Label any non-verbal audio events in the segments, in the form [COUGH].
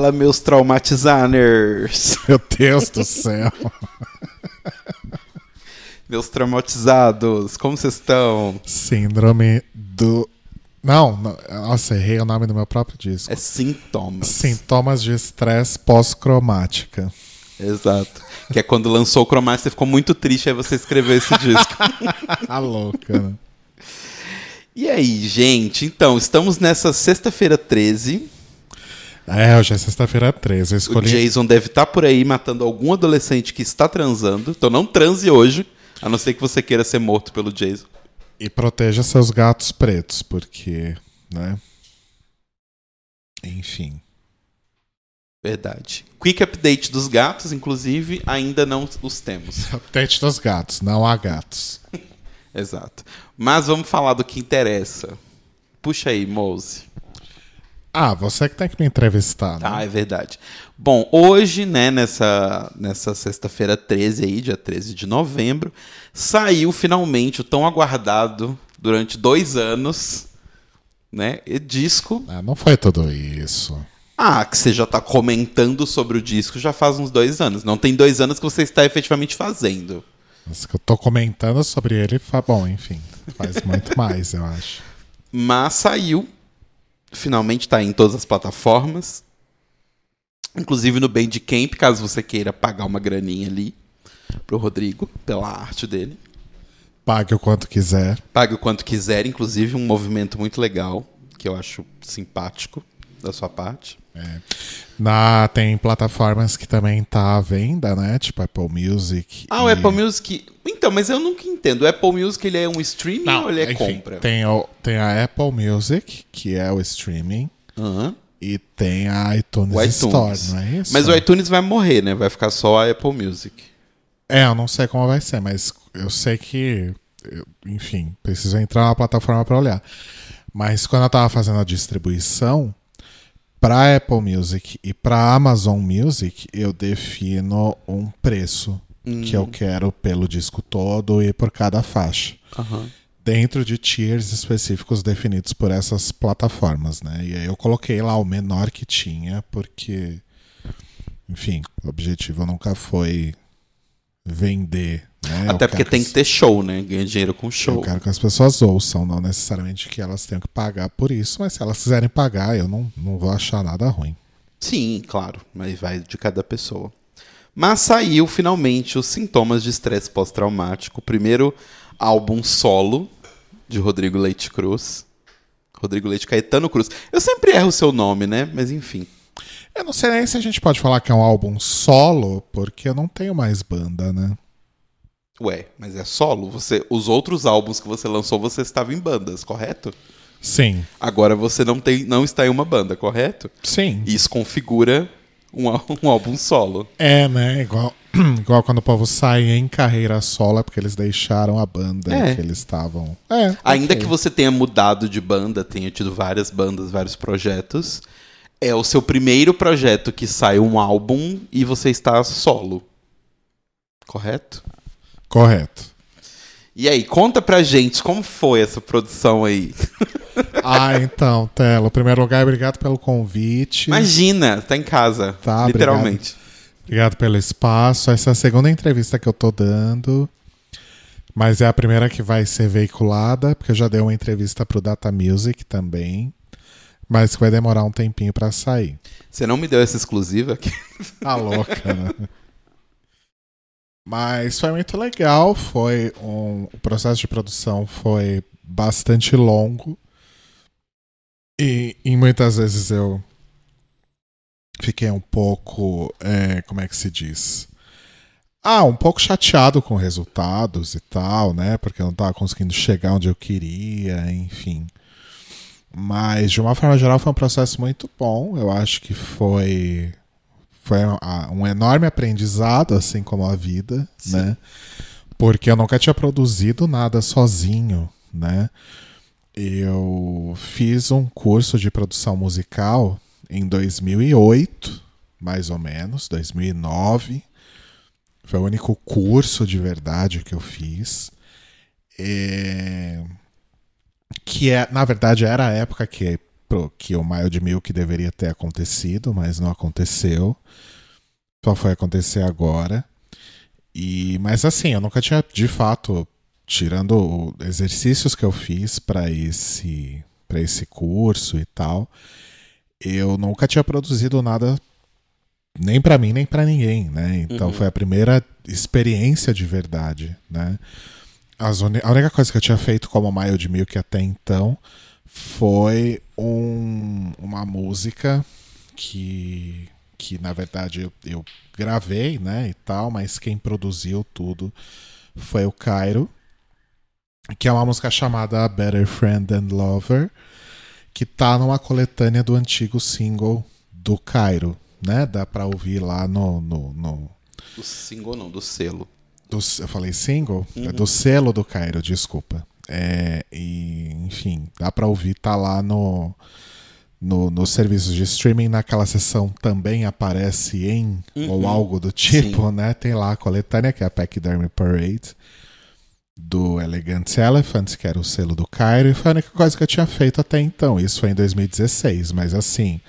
Fala, meus traumatizaners. [LAUGHS] Meu Deus do céu. meus traumatizados, como vocês estão? Síndrome do. Não, não, nossa, errei o nome do meu próprio disco. É sintomas. Sintomas de estresse pós-cromática. Exato. Que é quando lançou o cromática, você ficou muito triste, aí você escreveu esse disco. A [LAUGHS] louca, né? E aí, gente? Então, estamos nessa sexta-feira 13. É, hoje é sexta-feira 13. Eu escolhi... O Jason deve estar por aí matando algum adolescente que está transando. Então não transe hoje, a não ser que você queira ser morto pelo Jason. E proteja seus gatos pretos, porque, né? Enfim. Verdade. Quick update dos gatos, inclusive, ainda não os temos. [LAUGHS] Update dos gatos, não há gatos. Exato. Mas vamos falar do que interessa. Puxa aí, Mose. Ah, você que tem que me entrevistar, né? Ah, é verdade. Bom, hoje, né, nessa, nessa sexta-feira 13 aí, dia 13 de novembro, saiu finalmente o tão aguardado durante dois anos, né, disco. Ah, não foi tudo isso. Ah, que você já está comentando sobre o disco já faz uns dois anos. Não tem dois anos que você está efetivamente fazendo. Mas que eu tô comentando sobre ele, bom, enfim, faz muito [LAUGHS] mais, eu acho. Mas saiu Finalmente está em todas as plataformas. Inclusive no Bandcamp, caso você queira pagar uma graninha ali pro Rodrigo, pela arte dele. Pague o quanto quiser. Pague o quanto quiser, inclusive um movimento muito legal, que eu acho simpático da sua parte. É. Na, tem plataformas que também tá à venda, né? Tipo Apple Music. Ah, e... o Apple Music. Então, mas eu nunca entendo. O Apple Music ele é um streaming Não, ou ele é enfim, compra? Tem, o, tem a Apple Music, que é o streaming. Uhum. E tem a iTunes, iTunes, Store, não é isso? Mas o iTunes vai morrer, né? Vai ficar só a Apple Music. É, eu não sei como vai ser, mas eu sei que. enfim, preciso entrar na plataforma para olhar. Mas quando eu tava fazendo a distribuição, para Apple Music e para Amazon Music, eu defino um preço hum. que eu quero pelo disco todo e por cada faixa. Uhum. Dentro de tiers específicos definidos por essas plataformas, né? E aí eu coloquei lá o menor que tinha, porque, enfim, o objetivo nunca foi vender né? Até porque tem que ter show, né? Ganha dinheiro com show. Eu quero que as pessoas ouçam, não necessariamente que elas tenham que pagar por isso, mas se elas quiserem pagar, eu não, não vou achar nada ruim. Sim, claro, mas vai de cada pessoa. Mas saiu finalmente os sintomas de estresse pós-traumático, o primeiro álbum solo de Rodrigo Leite Cruz. Rodrigo Leite Caetano Cruz. Eu sempre erro o seu nome, né? Mas enfim. Eu não sei nem se a gente pode falar que é um álbum solo, porque eu não tenho mais banda, né? Ué, mas é solo? Você, os outros álbuns que você lançou, você estava em bandas, correto? Sim. Agora você não, tem, não está em uma banda, correto? Sim. Isso configura um, um álbum solo. É, né? Igual, [CLEARS THROAT] igual quando o povo sai em carreira solo, é porque eles deixaram a banda é. que eles estavam. É, Ainda okay. que você tenha mudado de banda, tenha tido várias bandas, vários projetos, é o seu primeiro projeto que sai um álbum e você está solo. Correto? Correto. E aí, conta pra gente como foi essa produção aí. [LAUGHS] ah, então, Telo, em primeiro lugar, obrigado pelo convite. Imagina, tá em casa, tá, literalmente. Obrigado, obrigado pelo espaço. Essa é a segunda entrevista que eu tô dando. Mas é a primeira que vai ser veiculada, porque eu já dei uma entrevista pro Data Music também. Mas que vai demorar um tempinho para sair. Você não me deu essa exclusiva aqui? Tá louca, né? [LAUGHS] Mas foi muito legal, foi um, o processo de produção foi bastante longo. E, e muitas vezes eu fiquei um pouco, é, como é que se diz? Ah, um pouco chateado com resultados e tal, né? Porque eu não estava conseguindo chegar onde eu queria, enfim. Mas, de uma forma geral, foi um processo muito bom. Eu acho que foi foi um enorme aprendizado, assim como a vida, Sim. né? Porque eu nunca tinha produzido nada sozinho, né? Eu fiz um curso de produção musical em 2008, mais ou menos, 2009. Foi o único curso de verdade que eu fiz. E... Que é, na verdade era a época que pro que o Mild Milk deveria ter acontecido, mas não aconteceu. Só foi acontecer agora. E mas assim, eu nunca tinha de fato tirando exercícios que eu fiz para esse para esse curso e tal, eu nunca tinha produzido nada nem para mim nem para ninguém, né? Então uhum. foi a primeira experiência de verdade, né? As. A única coisa que eu tinha feito como Mild Milk até então foi um, uma música que, que na verdade eu, eu, gravei, né, e tal, mas quem produziu tudo foi o Cairo, que é uma música chamada Better Friend and Lover, que tá numa coletânea do antigo single do Cairo, né? Dá pra ouvir lá no. no, no... Do single não, do selo. Do, eu falei single? É uhum. É do selo do Cairo, desculpa. É, e, enfim, dá pra ouvir, tá lá no, no, nos serviços de streaming, naquela sessão também aparece em, uhum. ou algo do tipo, Sim. né? Tem lá a coletânea, que é a Pachydermy Parade do Elegant Elephant, que era o selo do Cairo, e foi a única coisa que eu tinha feito até então. Isso foi em 2016, mas assim,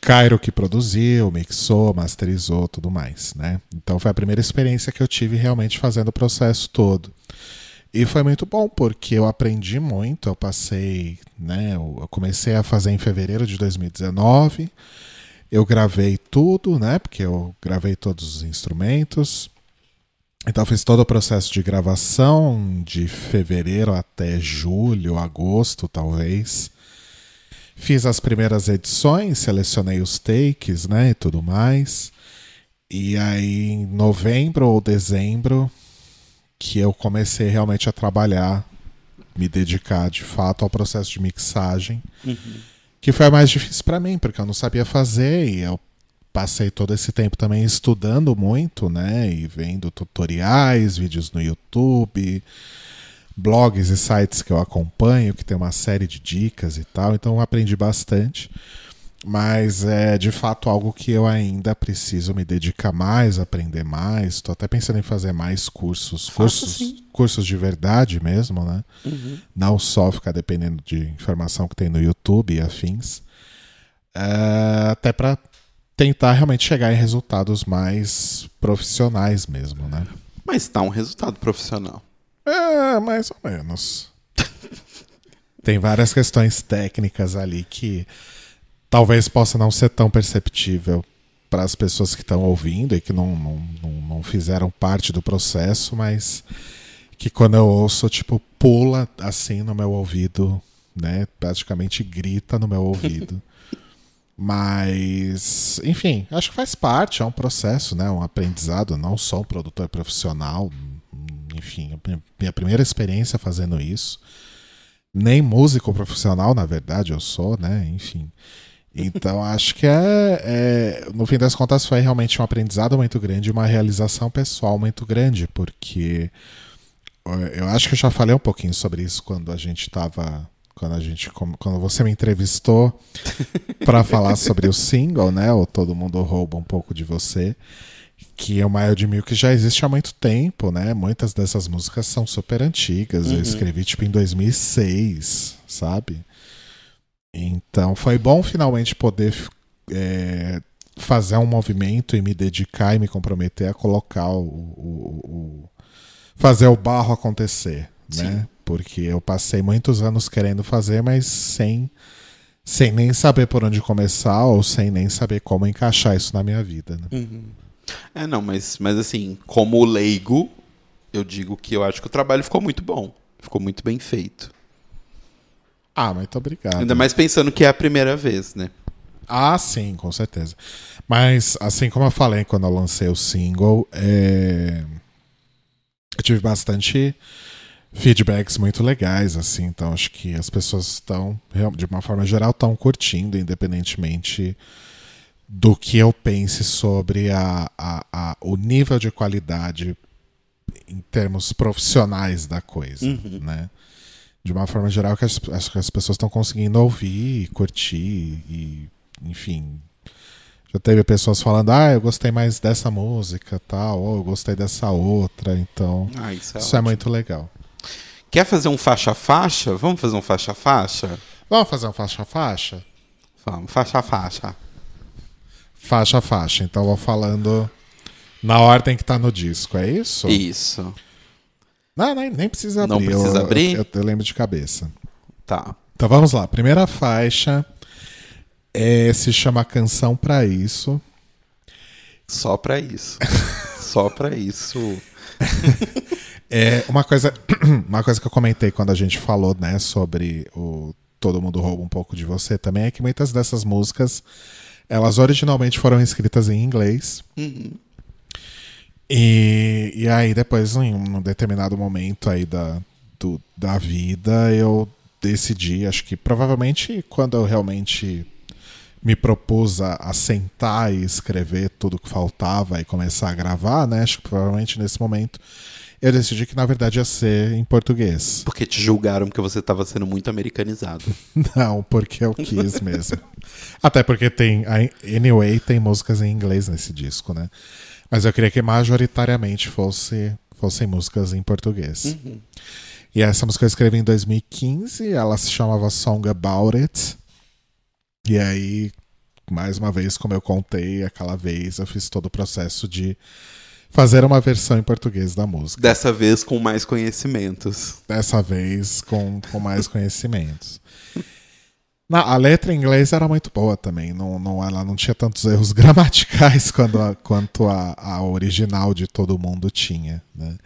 Cairo que produziu, mixou, masterizou, tudo mais, né? Então foi a primeira experiência que eu tive realmente fazendo o processo todo. E foi muito bom, porque eu aprendi muito, eu passei, né, eu comecei a fazer em fevereiro de 2019, eu gravei tudo, né, porque eu gravei todos os instrumentos, então fiz todo o processo de gravação de fevereiro até julho, agosto, talvez. Fiz as primeiras edições, selecionei os takes, né, e tudo mais. E aí em novembro ou dezembro que eu comecei realmente a trabalhar, me dedicar de fato ao processo de mixagem, uhum. que foi a mais difícil para mim, porque eu não sabia fazer e eu passei todo esse tempo também estudando muito, né? E vendo tutoriais, vídeos no YouTube, blogs e sites que eu acompanho, que tem uma série de dicas e tal. Então eu aprendi bastante. Mas é de fato algo que eu ainda preciso me dedicar mais, aprender mais. Estou até pensando em fazer mais cursos, cursos, cursos de verdade mesmo, né? Uhum. Não só ficar dependendo de informação que tem no YouTube e afins. É, até para tentar realmente chegar em resultados mais profissionais mesmo, né? Mas está um resultado profissional. É, mais ou menos. [LAUGHS] Tem várias questões técnicas ali que talvez possa não ser tão perceptível para as pessoas que estão ouvindo e que não, não, não, não, fizeram parte do processo, mas que quando eu ouço, tipo, pula assim no meu ouvido, né? Praticamente grita no meu ouvido. [LAUGHS] Mas, enfim, acho que faz parte, é um processo, né? Um aprendizado, não só um produtor profissional. Enfim, minha primeira experiência fazendo isso. Nem músico profissional, na verdade, eu sou, né? Enfim. Então acho que é, é, no fim das contas foi realmente um aprendizado muito grande, uma realização pessoal muito grande, porque eu acho que eu já falei um pouquinho sobre isso quando a gente estava quando a gente quando você me entrevistou [LAUGHS] para falar sobre o single, né? Ou todo mundo rouba um pouco de você, que é o Mild Milk já existe há muito tempo, né? Muitas dessas músicas são super antigas. Uhum. Eu escrevi tipo em 2006, sabe? Então foi bom finalmente poder é, fazer um movimento e me dedicar e me comprometer a colocar o, o, o fazer o barro acontecer, né? Sim. né? porque eu passei muitos anos querendo fazer, mas sem sem nem saber por onde começar ou sem nem saber como encaixar isso na minha vida. Né? Uhum. É, não, mas, mas assim, como leigo, eu digo que eu acho que o trabalho ficou muito bom. Ficou muito bem feito. Ah, muito obrigado. Ainda mais pensando que é a primeira vez, né? Ah, sim, com certeza. Mas, assim como eu falei quando eu lancei o single, é... eu tive bastante feedbacks muito legais, assim. Então acho que as pessoas estão, de uma forma geral, estão curtindo, independentemente do que eu pense sobre a, a, a, o nível de qualidade em termos profissionais da coisa, uhum. né? De uma forma geral, que as, que as pessoas estão conseguindo ouvir, curtir e, enfim, já teve pessoas falando, ah, eu gostei mais dessa música, tal, ou eu gostei dessa outra, então ah, isso, é, isso é, muito legal. Quer fazer um faixa-faixa? Vamos fazer um faixa-faixa? Vamos fazer um faixa-faixa? Vamos, faixa a faixa. Faixa-faixa. Então, vou falando na ordem que tá no disco, é isso? Isso. Não, nem, nem precisa abrir. Não precisa eu, abrir? Eu, eu lembro de cabeça. Tá. Então vamos lá. Primeira faixa é, se chama Canção Pra Isso. Só pra isso. [LAUGHS] Só pra isso. É uma coisa, [CLEARS THROAT] uma coisa que eu comentei quando a gente falou, né, sobre o Todo Mundo Rouba um pouco de você também é que muitas dessas músicas elas originalmente foram escritas em inglês. Uhum. E, e aí depois, em um determinado momento aí da, do, da vida, eu decidi, acho que provavelmente quando eu realmente me propus a, a sentar e escrever tudo que faltava e começar a gravar, né? Acho que provavelmente nesse momento eu decidi que na verdade ia ser em português. Porque te julgaram porque você tava sendo muito americanizado. [LAUGHS] Não, porque eu quis mesmo. Até porque tem. Anyway, tem músicas em inglês nesse disco, né? Mas eu queria que majoritariamente fosse, fossem músicas em português. E essa música eu escrevi em 2015, ela se chamava Song About It. E aí, mais uma vez, como eu contei aquela vez, eu fiz todo o processo de fazer uma versão em português da música. Dessa vez com mais conhecimentos. Dessa vez com, com mais conhecimentos. [LAUGHS] Na, a letra em inglês era muito boa também. Não, não, ela não tinha tantos erros [LAUGHS] gramaticais quando a- quanto a, a original de todo mundo tinha. Né?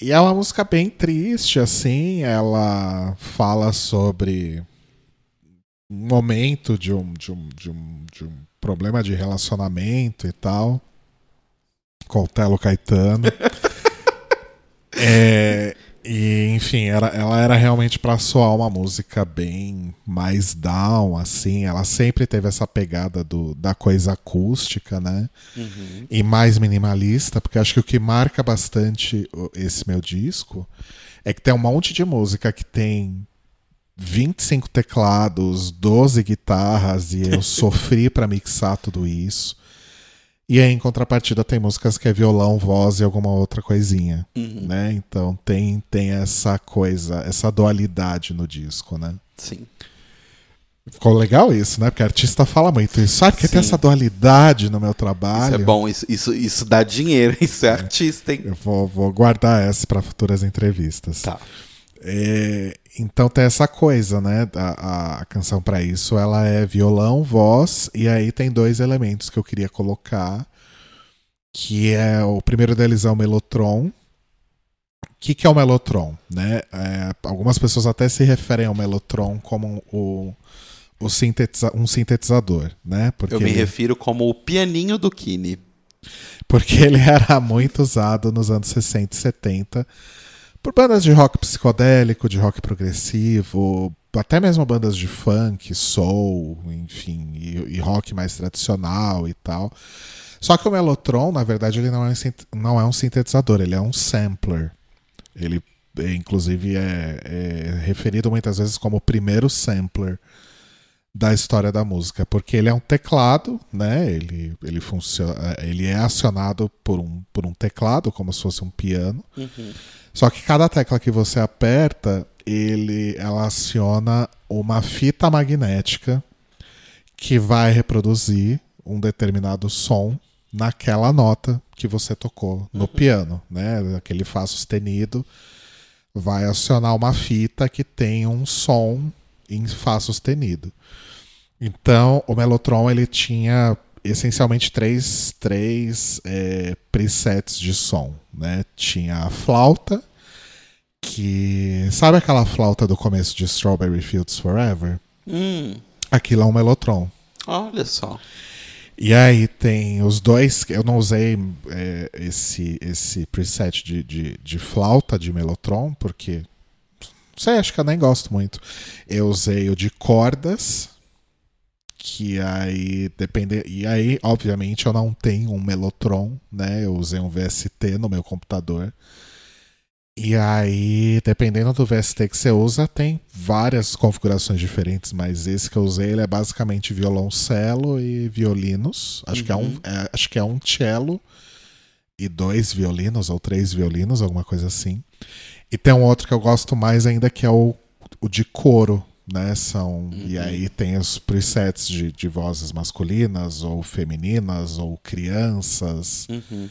E é uma música bem triste, assim. Ela fala sobre um momento de um, de um, de um, de um problema de relacionamento e tal. Com o Telo Caetano. [LAUGHS] É, e, enfim, era, ela era realmente pra soar uma música bem mais down, assim. Ela sempre teve essa pegada do, da coisa acústica, né? E mais minimalista, porque acho que o que marca bastante esse meu disco é que tem um monte de música que tem 25 teclados, 12 guitarras, e eu [LAUGHS] sofri pra mixar tudo isso. E aí, em contrapartida, tem músicas que é violão, voz e alguma outra coisinha, Uhum. né? Então tem, tem essa coisa, essa dualidade no disco, né? Sim. Ficou legal isso, né? Porque artista fala muito isso. Sabe que tem essa dualidade no meu trabalho? Isso é bom, isso, isso, isso dá dinheiro, [LAUGHS] isso é artista, hein? Eu vou, vou guardar essa para futuras entrevistas. Tá. É, então tem essa coisa, né? A, a canção para isso ela é violão, voz e aí tem dois elementos que eu queria colocar, que é o primeiro deles é o melotron. O que, que é o melotron, né? É, algumas pessoas até se referem ao melotron como o, o sintetiza, um sintetizador, né? Porque Eu me ele- refiro como o pianinho do Kine. porque ele [LAUGHS] era muito usado nos anos 60 e 70 por bandas de rock psicodélico, de rock progressivo, até mesmo bandas de funk, soul, enfim, e, e rock mais tradicional e tal. Só que o Mellotron, na verdade, ele não é, um não é um sintetizador, ele é um sampler. Ele, inclusive, é, é referido muitas vezes como o primeiro sampler da história da música, porque ele é um teclado, né? Ele, ele funciona, ele é acionado por um, por um teclado, como se fosse um piano. Só que cada tecla que você aperta, ele, ela aciona uma fita magnética que vai reproduzir um determinado som naquela nota que você tocou no piano, né? Aquele Fá sustenido vai acionar uma fita que tem um som em Fá sustenido. Então, o Mellotron ele tinha essencialmente três, três é, presets de som, né? Tinha a flauta, que sabe aquela flauta do começo de Strawberry Fields Forever? Hum, Aquilo é um Mellotron. olha só. E aí tem os dois. Eu não usei é, esse, esse preset de, de, de flauta de Mellotron, porque. Não sei, acho que eu nem gosto muito. Eu usei o de cordas. Que aí depende. E aí, obviamente, eu não tenho um Mellotron, né? Eu usei um VST no meu computador. E aí, dependendo do VST que você usa, tem várias configurações diferentes, mas esse que eu usei ele é basicamente violoncelo e violinos. Acho, que, é um, é, acho que é um cello e dois violinos, ou três violinos, alguma coisa assim. E tem um outro que eu gosto mais ainda, que é o, o de coro, né? São e aí tem os presets de, de vozes masculinas ou femininas ou crianças, Uhum.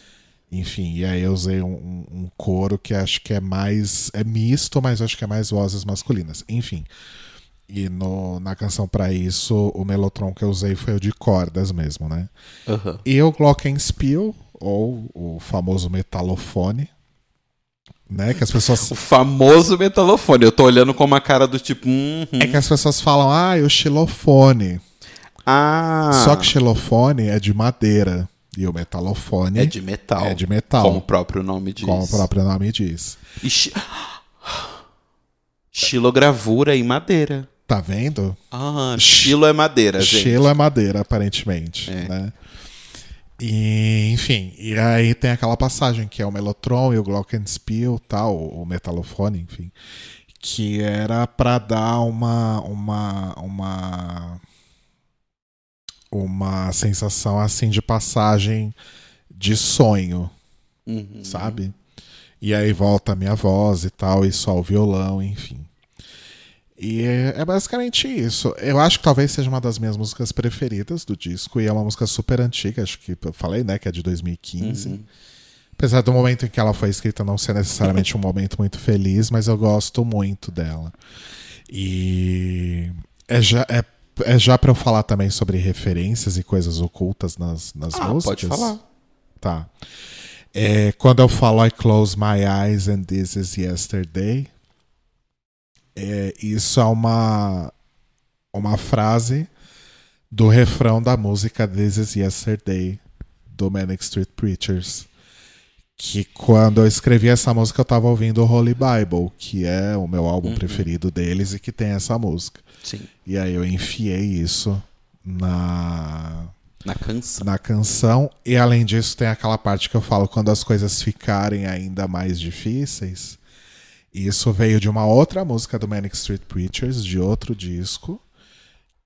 enfim. E aí eu usei um, um- um coro que acho que é mais é misto, mas acho que é mais vozes masculinas. Enfim. E no, na canção pra isso, o melotron que eu usei foi o de cordas mesmo, né? Aham. E o Glockenspiel, ou o famoso metalofone, né? Que as pessoas. O famoso metalofone. Eu tô olhando com uma cara do tipo. Uhum. É que as pessoas falam, ah, e o xilofone. Ah. Só que xilofone é de madeira. E o metalofone É de metal. é de metal. Como o próprio nome diz. como o próprio nome diz. E chi- Xilogravura em madeira. Tá vendo? Ah, xilo é madeira, gente. Xilo é madeira, aparentemente. É. Né? E, enfim, e aí tem aquela passagem que é o Melotron e o Glockenspiel, tal, o metalofone, enfim, que era pra dar uma uma uma uma sensação assim de passagem de sonho, Uhum. sabe? E aí volta a minha voz e tal, e só o violão, enfim. E é, é basicamente isso. Eu acho que talvez seja uma das minhas músicas preferidas do disco, e é uma música super antiga, acho que eu falei, né, que é de 2015. Uhum. Apesar do momento em que ela foi escrita não ser necessariamente um momento muito feliz, mas eu gosto muito dela. E é já, é, é já pra eu falar também sobre referências e coisas ocultas nas, nas Ah, músicas. pode falar. Tá. É, quando eu falo I close my eyes and this is yesterday, é, isso é uma, uma frase do refrão da música This is Yesterday, do Manic Street Preachers. Que quando eu escrevi essa música eu tava ouvindo o Holy Bible, que é o meu álbum preferido deles e que tem essa música. Sim. E aí eu enfiei isso na, Na canção. na canção. E além disso, tem aquela parte que eu falo quando as coisas ficarem ainda mais difíceis. Isso veio de uma outra música do Manic Street Preachers, de outro disco,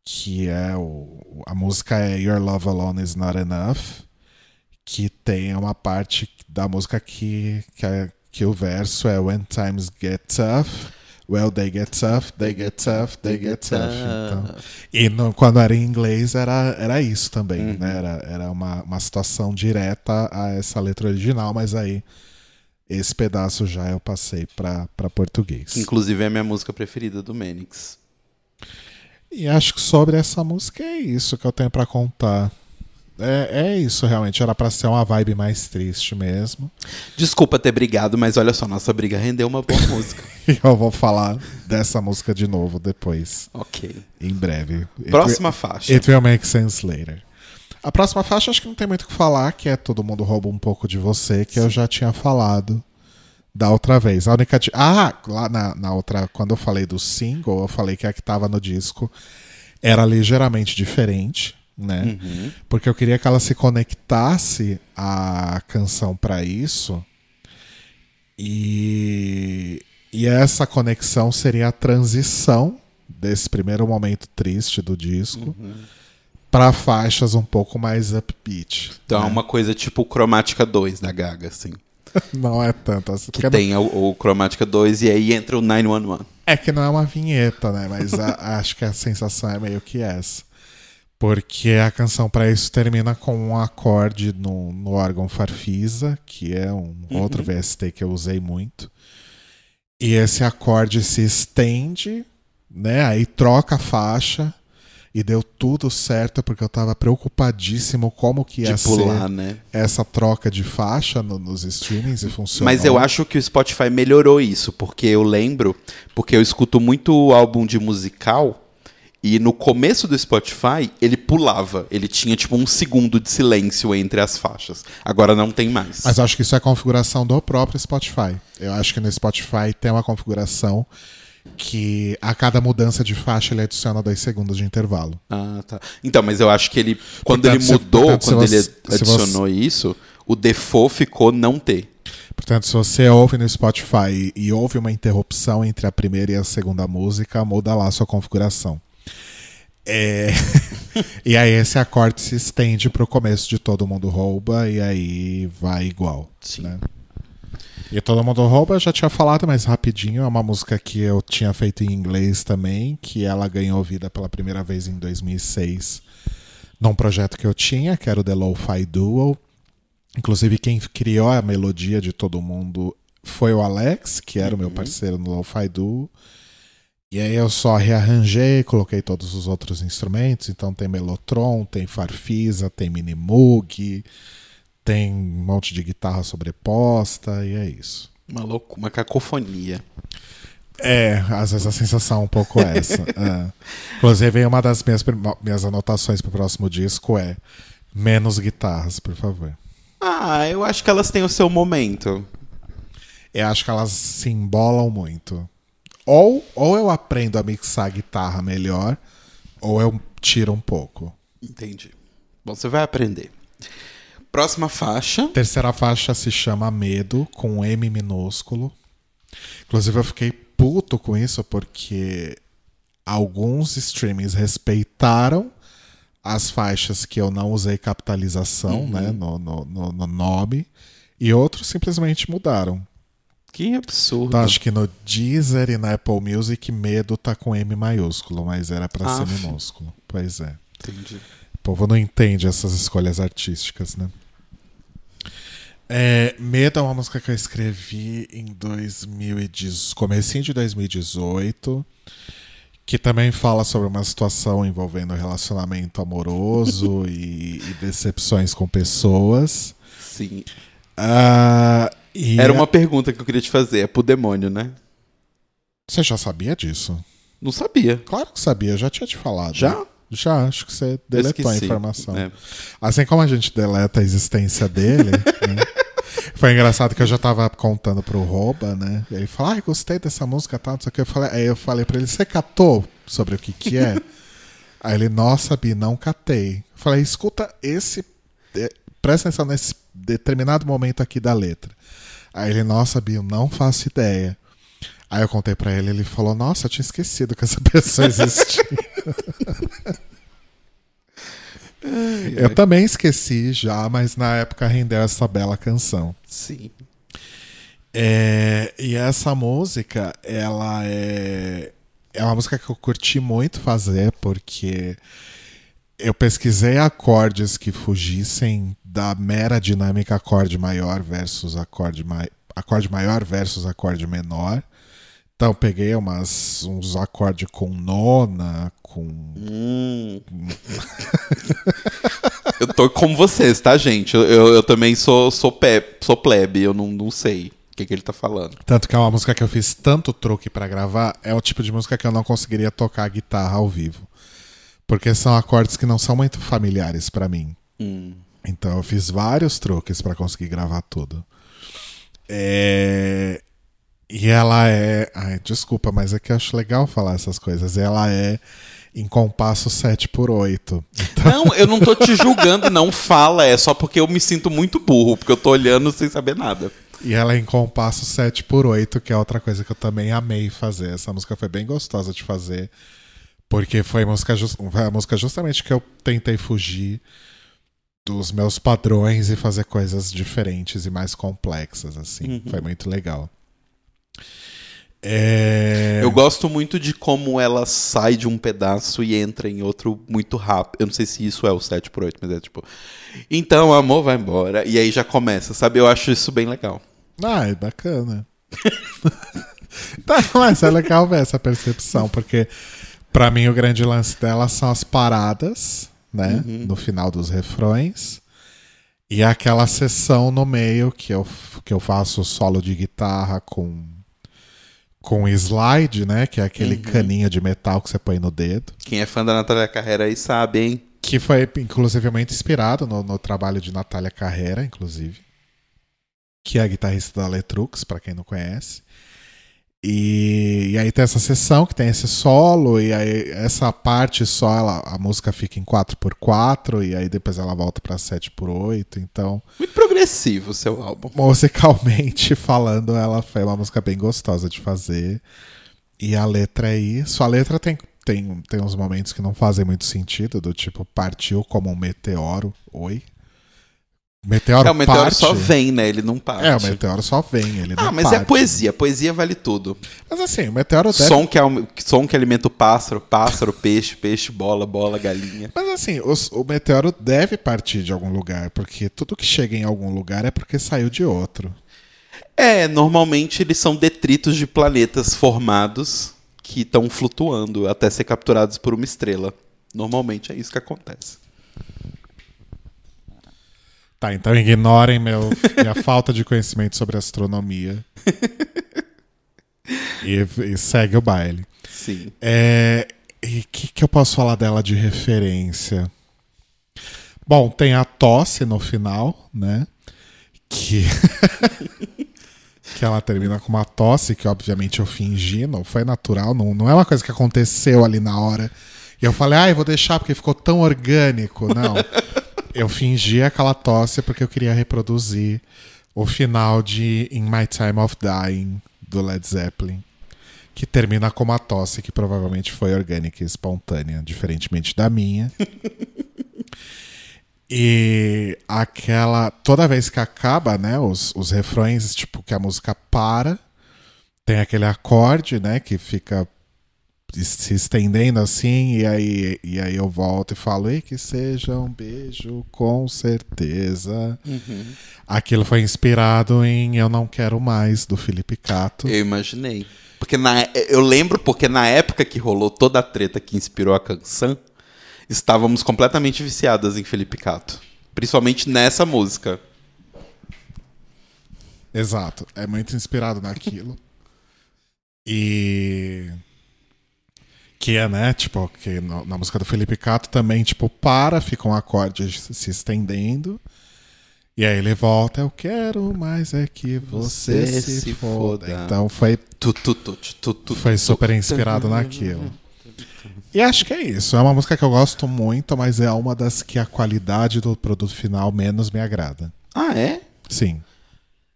que é o, a música é Your Love Alone Is Not Enough, que tem uma parte da música que, que, é- que o verso é When Times Get Tough, Well, they get tough, they get tough, they get tough. Então, e no- quando era em inglês era, era isso também, Uhum. né? Era, era uma, uma situação direta a essa letra original, mas aí esse pedaço já eu passei pra português. Inclusive é a minha música preferida do Menix. E acho que sobre essa música é isso que eu tenho pra contar. É, é isso, realmente. Era pra ser uma vibe mais triste mesmo. Desculpa ter brigado, mas olha só, nossa briga rendeu uma boa música. [LAUGHS] Eu vou falar dessa música de novo depois, Ok. em breve. Próxima faixa. It will make sense later. A próxima faixa acho que não tem muito o que falar, que é Todo Mundo Rouba um pouco de você, que eu já tinha falado da outra vez. A única. Ah, lá na, na outra. Quando eu falei do single, eu falei que a que tava no disco era ligeiramente diferente, né? Uhum. Porque eu queria que ela se conectasse à canção pra isso. E, e essa conexão seria a transição desse primeiro momento triste do disco pra faixas um pouco mais upbeat. Então é né? uma coisa tipo Cromática 2 da Gaga, assim. [LAUGHS] Não é tanto assim. Que tem o, o Cromática 2 e aí entra o 911. É que não é uma vinheta, né? Mas a- [LAUGHS] acho que a sensação é meio que essa. Porque a canção pra isso termina com um acorde no, no órgão Farfisa, que é um outro VST que eu usei muito. E esse acorde se estende, né? Aí troca a faixa e deu tudo certo, porque eu tava preocupadíssimo como que ia De pular, ser né? essa troca de faixa no- nos streamings e funcionou. Mas eu acho que o Spotify melhorou isso, porque eu lembro, porque eu escuto muito álbum de musical e no começo do Spotify ele pulava, ele tinha tipo um segundo de silêncio entre as faixas. Agora não tem mais. Mas eu acho que isso é configuração do próprio Spotify. Eu acho que no Spotify tem uma configuração que a cada mudança de faixa ele adiciona dois segundos de intervalo. Ah, tá. Então, mas eu acho que ele quando Portanto, ele mudou, portanto, quando você- ele se adicionou isso, o default ficou não ter. Portanto, se você ouve no Spotify e, houve uma interrupção entre a primeira e a segunda música, muda lá a sua configuração. É... [LAUGHS] e aí esse acorde se estende pro começo de Todo Mundo Rouba e aí vai igual. Sim. né? E Todo Mundo Rouba eu já tinha falado, mas rapidinho, é uma música que eu tinha feito em inglês também, que ela ganhou vida pela primeira vez em 2006, num projeto que eu tinha, que era o The Lo-Fi Duo. Inclusive, quem criou a melodia de Todo Mundo foi o Alex, que era o meu parceiro no Lo-Fi Duo. E aí eu só rearranjei, coloquei todos os outros instrumentos. Então tem Melotron, tem Farfisa, tem Minimoog, tem um monte de guitarra sobreposta e é isso. Uma louco, uma cacofonia. É, às vezes a sensação é um pouco essa. [LAUGHS] é. Inclusive, uma das minhas, minhas anotações pro próximo disco é menos guitarras, por favor. Ah, eu acho que elas têm o seu momento. Eu acho que elas se embolam muito. Ou, ou eu aprendo a mixar a guitarra melhor, ou eu tiro um pouco. Entendi. Bom, você vai aprender. Próxima faixa. Terceira faixa se chama Medo, com M minúsculo. Inclusive, eu fiquei puto com isso porque alguns streamings respeitaram as faixas que eu não usei capitalização Uhum. né, no, no, no, no nome e outros simplesmente mudaram. Que absurdo. Então, acho que no Deezer e na Apple Music, Medo tá com M maiúsculo, mas era pra ser minúsculo. Pois é. Entendi. O povo não entende essas escolhas artísticas, né? É, Medo é uma música que eu escrevi em 2010, comecinho de 2018, que também fala sobre uma situação envolvendo relacionamento amoroso [LAUGHS] e, e decepções com pessoas. Sim. E Era uma pergunta que eu queria te fazer. É pro demônio, né? Você já sabia disso? Não sabia. Claro que sabia, já tinha te falado. Já? Já, acho que você deletou a Esqueci. informação. É. Assim como a gente deleta a existência dele, né? [LAUGHS] Foi engraçado que eu já tava contando pro Roba, né? E ele falou, ai, gostei dessa música, tal, não sei o que. Eu falei, aí eu falei pra ele, você catou sobre o que que é? [LAUGHS] aí ele, nossa, Bi, não catei. Eu falei, escuta esse, eh, presta atenção nesse determinado momento aqui da letra. Aí ele, nossa, Bi, eu não faço ideia. Aí eu contei pra ele, ele falou, nossa, eu tinha esquecido que essa [LAUGHS] pessoa existia. Eu também esqueci já, mas na época rendeu essa bela canção. Sim. É, e essa música, ela é, é uma música que eu curti muito fazer, porque eu pesquisei acordes que fugissem da mera dinâmica acorde maior versus acorde, mai, acorde maior versus acorde menor. Então peguei umas, uns acordes com nona, com Hum. [LAUGHS] eu tô como vocês, tá, gente? Eu, eu, eu também sou, sou, pe, sou plebe, eu não, não sei o que, que ele tá falando. Tanto que é uma música que eu fiz tanto truque pra gravar, é o tipo de música que eu não conseguiria tocar a guitarra ao vivo. Porque são acordes que não são muito familiares pra mim. Hum. Então eu fiz vários truques pra conseguir gravar tudo. É, E ela é. Ai, desculpa, mas é que eu acho legal falar essas coisas. Ela é em compasso 7 por 8 Não, eu não tô te julgando, não fala, é só porque eu me sinto muito burro, porque eu tô olhando sem saber nada. E ela é em compasso 7 por 8 que é outra coisa que eu também amei fazer. Essa música foi bem gostosa de fazer. Porque foi música, a música justamente que eu tentei fugir dos meus padrões e fazer coisas diferentes e mais complexas, assim. Uhum. Foi muito legal. É... Eu gosto muito de como ela sai de um pedaço e entra em outro muito rápido. Eu não sei se isso é o 7 por 8 mas é tipo. Então, amor, vai embora. E aí já começa, sabe? Eu acho isso bem legal. Ah, é bacana. [LAUGHS] tá, mas é legal ver essa percepção, porque pra mim o grande lance dela são as paradas, né? No final dos refrões. E aquela sessão no meio que eu, que eu faço solo de guitarra com com slide, né? Que é aquele caninho de metal que você põe no dedo. Quem é fã da Natália Carreira aí sabe, hein? Que foi, inclusivamente, inspirado no, no trabalho de Natália Carreira, inclusive. Que é a guitarrista da Letrux, pra quem não conhece. E, e aí tem essa sessão que tem esse solo, e aí essa parte só, ela, a música fica em 4x4, e aí depois ela volta pra 7x8. Então, Muito progressivo o seu álbum. musicalmente [LAUGHS] falando, ela foi uma música bem gostosa de fazer. E a letra é isso. A letra tem, tem, tem uns momentos que não fazem muito sentido, do tipo, partiu como um meteoro. Oi? O meteoro, É, o meteoro parte. só vem, né? Ele não parte. É, o meteoro só vem, ele Ah, mas parte. é poesia. Poesia vale tudo. Mas assim, o meteoro deve... Som que, al- som que alimenta o pássaro, pássaro, [LAUGHS] peixe, peixe, bola, bola, galinha. Mas assim, os- o meteoro deve partir de algum lugar, porque tudo que chega em algum lugar é porque saiu de outro. É, normalmente eles são detritos de planetas formados que estão flutuando até ser capturados por uma estrela. Normalmente é isso que acontece. Tá, então ignorem meu, minha [LAUGHS] falta de conhecimento sobre astronomia. e, e segue o baile. Sim. É, e o que, que eu posso falar dela de referência? Bom, tem a tosse no final, né? Que. [LAUGHS] que ela termina com uma tosse, que obviamente eu fingi, não foi natural, não, não é uma coisa que aconteceu ali na hora. E eu falei, ah, eu vou deixar porque ficou tão orgânico. Não. [LAUGHS] eu fingi aquela tosse porque eu queria reproduzir o final de In My Time of Dying, do Led Zeppelin que termina com uma tosse que provavelmente foi orgânica e espontânea, diferentemente da minha. [LAUGHS] e aquela. Toda vez que acaba, né? Os, os refrões, tipo, que a música para, tem aquele acorde, né? Que fica se estendendo assim, e aí, e aí eu volto e falo, e que seja um beijo, com certeza. Aquilo foi inspirado em Eu Não Quero Mais, do Felipe Cato. Eu imaginei. Porque na, eu lembro porque na época que rolou toda a treta que inspirou a canção, estávamos completamente viciadas em Felipe Cato. Principalmente nessa música. Exato. É muito inspirado naquilo. e. Que é, né? Tipo, que no- na música do Felipe Cato também, tipo, para, fica um acorde se estendendo. E aí ele volta, eu quero, mas é que você, Você se, se foda. foda. Então foi, Tu, tu, tu, foi super inspirado naquilo. E acho que é isso. É uma música que eu gosto muito, mas é uma das que a qualidade do produto final menos me agrada. Ah, é? Sim.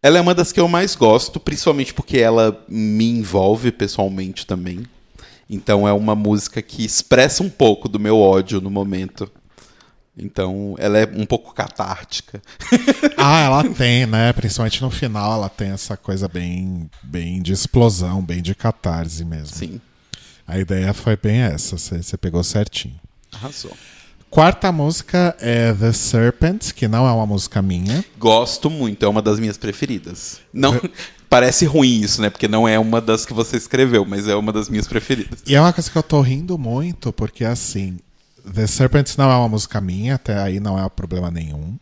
Ela é uma das que eu mais gosto, principalmente porque ela me envolve pessoalmente também. Então é uma música que expressa um pouco do meu ódio no momento. Então ela é um pouco catártica. [LAUGHS] Ah, ela tem, né? Principalmente no final, ela tem essa coisa bem, bem de explosão, bem de catarse mesmo. Sim, A ideia foi bem essa, você você pegou certinho. arrasou. Quarta música é The Serpent, que não é uma música minha. Gosto muito, é uma das minhas preferidas. Não parece ruim isso, né? Porque não é uma das que você escreveu, mas é uma das minhas preferidas. E é uma coisa que eu tô rindo muito, porque assim, The Serpent não é uma música minha, até aí não é problema nenhum.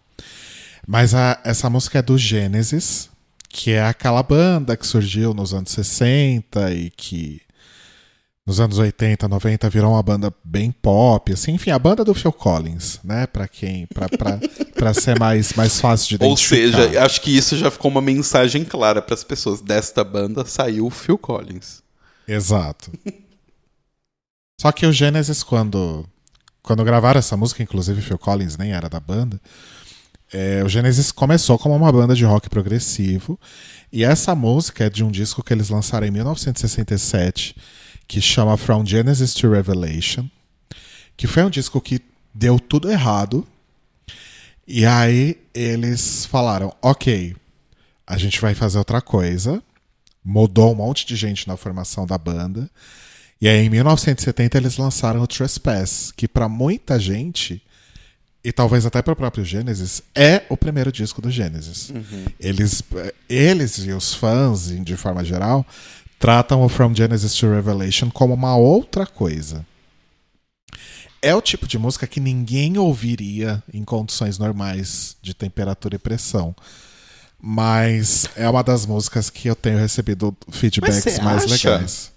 Mas a- essa música é do Genesis, que é aquela banda que surgiu nos anos 60 e que nos anos 80, 90 virou uma banda bem pop, assim, enfim, a banda do Phil Collins, né, Pra quem, pra ser mais, mais fácil de Ou identificar. seja, acho que isso já ficou uma mensagem clara para as pessoas. Desta banda saiu o Phil Collins. Exato. Só que o Genesis, quando, quando gravaram essa música, inclusive Phil Collins nem era da banda, é, o Genesis começou como uma banda de rock progressivo. E essa música é de um disco que eles lançaram em 1967, que chama From Genesis to Revelation, que foi um disco que deu tudo errado. E aí eles falaram: ok, a gente vai fazer outra coisa. Mudou um monte de gente na formação da banda. E aí, em 1970, eles lançaram o Trespass, que pra muita gente, e talvez até para o próprio Genesis, é o primeiro disco do Genesis. Eles, eles e os fãs, de forma geral, tratam o From Genesis to Revelation como uma outra coisa. É o tipo de música que ninguém ouviria em condições normais de temperatura e pressão. Mas é uma das músicas que eu tenho recebido feedbacks mais acha? legais.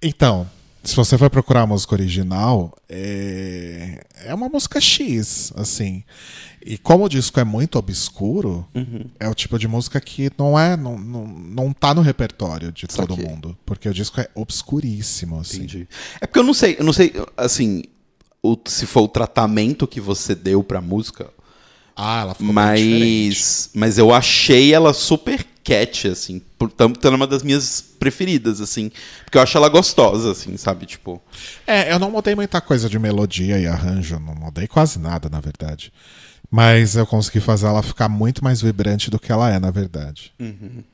Então, se você for procurar a música original, é, é uma música X, assim. E como o disco é muito obscuro, Uhum. é o tipo de música que não é, não, não, não tá no repertório de todo Saquei. mundo. Porque o disco é obscuríssimo, assim. Entendi. É porque eu não sei, eu não sei, assim, o- se foi o tratamento que você deu pra música, Ah, ela ficou mas, mas eu achei ela super catchy, assim, por- tanto que ela é uma das minhas preferidas, assim, porque eu acho ela gostosa, assim, sabe, tipo, É, eu não mudei muita coisa de melodia e arranjo, não mudei quase nada, na verdade. Mas eu consegui fazer ela ficar muito mais vibrante do que ela é, na verdade. Uhum.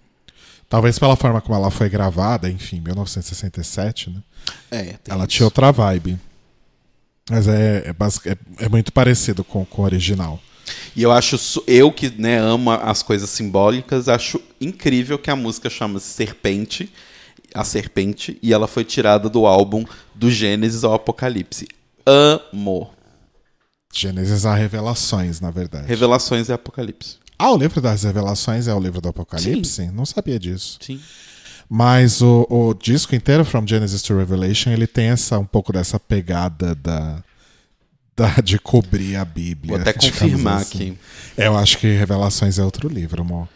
Talvez pela forma como ela foi gravada, enfim, 1967, né? É, ela isso. tinha outra vibe. Mas é, é, é- é muito parecido com, com o original. E eu acho, eu que né, amo as coisas simbólicas, acho incrível que a música chama Serpente, a Serpente, e ela foi tirada do álbum do Gênesis ao Apocalipse. Amo. Gênesis há revelações, na verdade. Revelações e Apocalipse. Ah, o livro das revelações é o livro do Apocalipse? Não sabia disso. Sim. Mas o, o disco inteiro, From Genesis to Revelation, ele tem essa, um pouco dessa pegada da, da- de cobrir a Bíblia. Vou até confirmar assim. aqui. Eu acho que Revelações é outro livro, amor.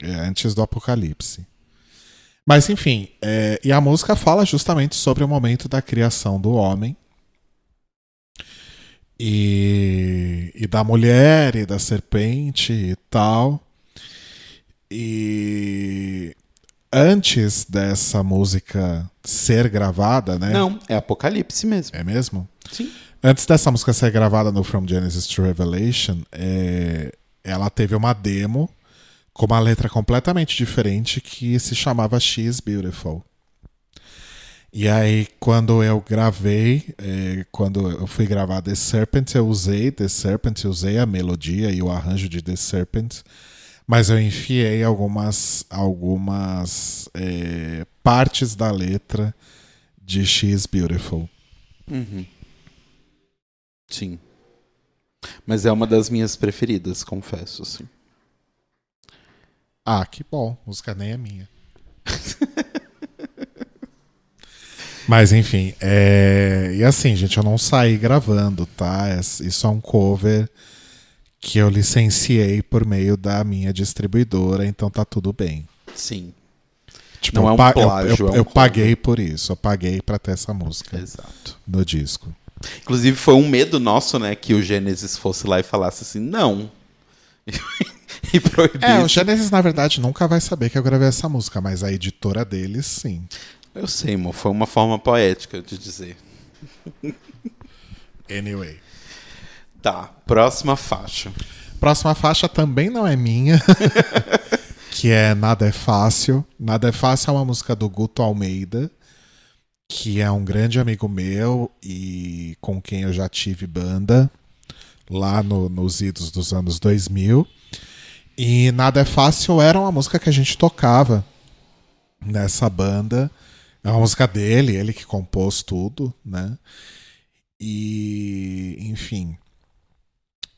É antes do Apocalipse. Mas enfim, é, e a música fala justamente sobre o momento da criação do homem. E, e da mulher e da serpente e tal. E antes dessa música ser gravada, né? Não, é Apocalipse mesmo. É mesmo? Sim. Antes dessa música ser gravada no From Genesis to Revelation, é, ela teve uma demo com uma letra completamente diferente que se chamava She is Beautiful. E aí, quando eu gravei, é, quando eu fui gravar The Serpent, eu usei The Serpent, usei a melodia e o arranjo de The Serpent, mas eu enfiei algumas, algumas é, partes da letra de She is Beautiful. Uhum. Sim. Mas é uma das minhas preferidas, confesso, assim. Ah, que bom. Música nem é minha. [LAUGHS] Mas enfim, é... e assim, gente, eu não saí gravando, tá? É- Isso é um cover que eu licenciei por meio da minha distribuidora, então tá tudo bem. Sim, Tipo, Não eu é um pa- eu- plágio, eu, é um eu paguei por isso, eu paguei pra ter essa música exato. no disco. Inclusive, foi um medo nosso, né, que o Gênesis fosse lá e falasse assim, não. [LAUGHS] e proibisse. É, o Genesis, na verdade, nunca vai saber que eu gravei essa música, mas a editora deles, sim. Eu sei, amor, foi uma forma poética de dizer. [LAUGHS] Anyway. Tá, próxima faixa. Próxima faixa também não é minha, [LAUGHS] que é Nada é Fácil. Nada é Fácil é uma música do Guto Almeida, que é um grande amigo meu e com quem eu já tive banda lá no- nos idos dos anos 2000. E Nada é Fácil era uma música que a gente tocava nessa banda. É uma música dele, ele que compôs tudo, né? E, enfim.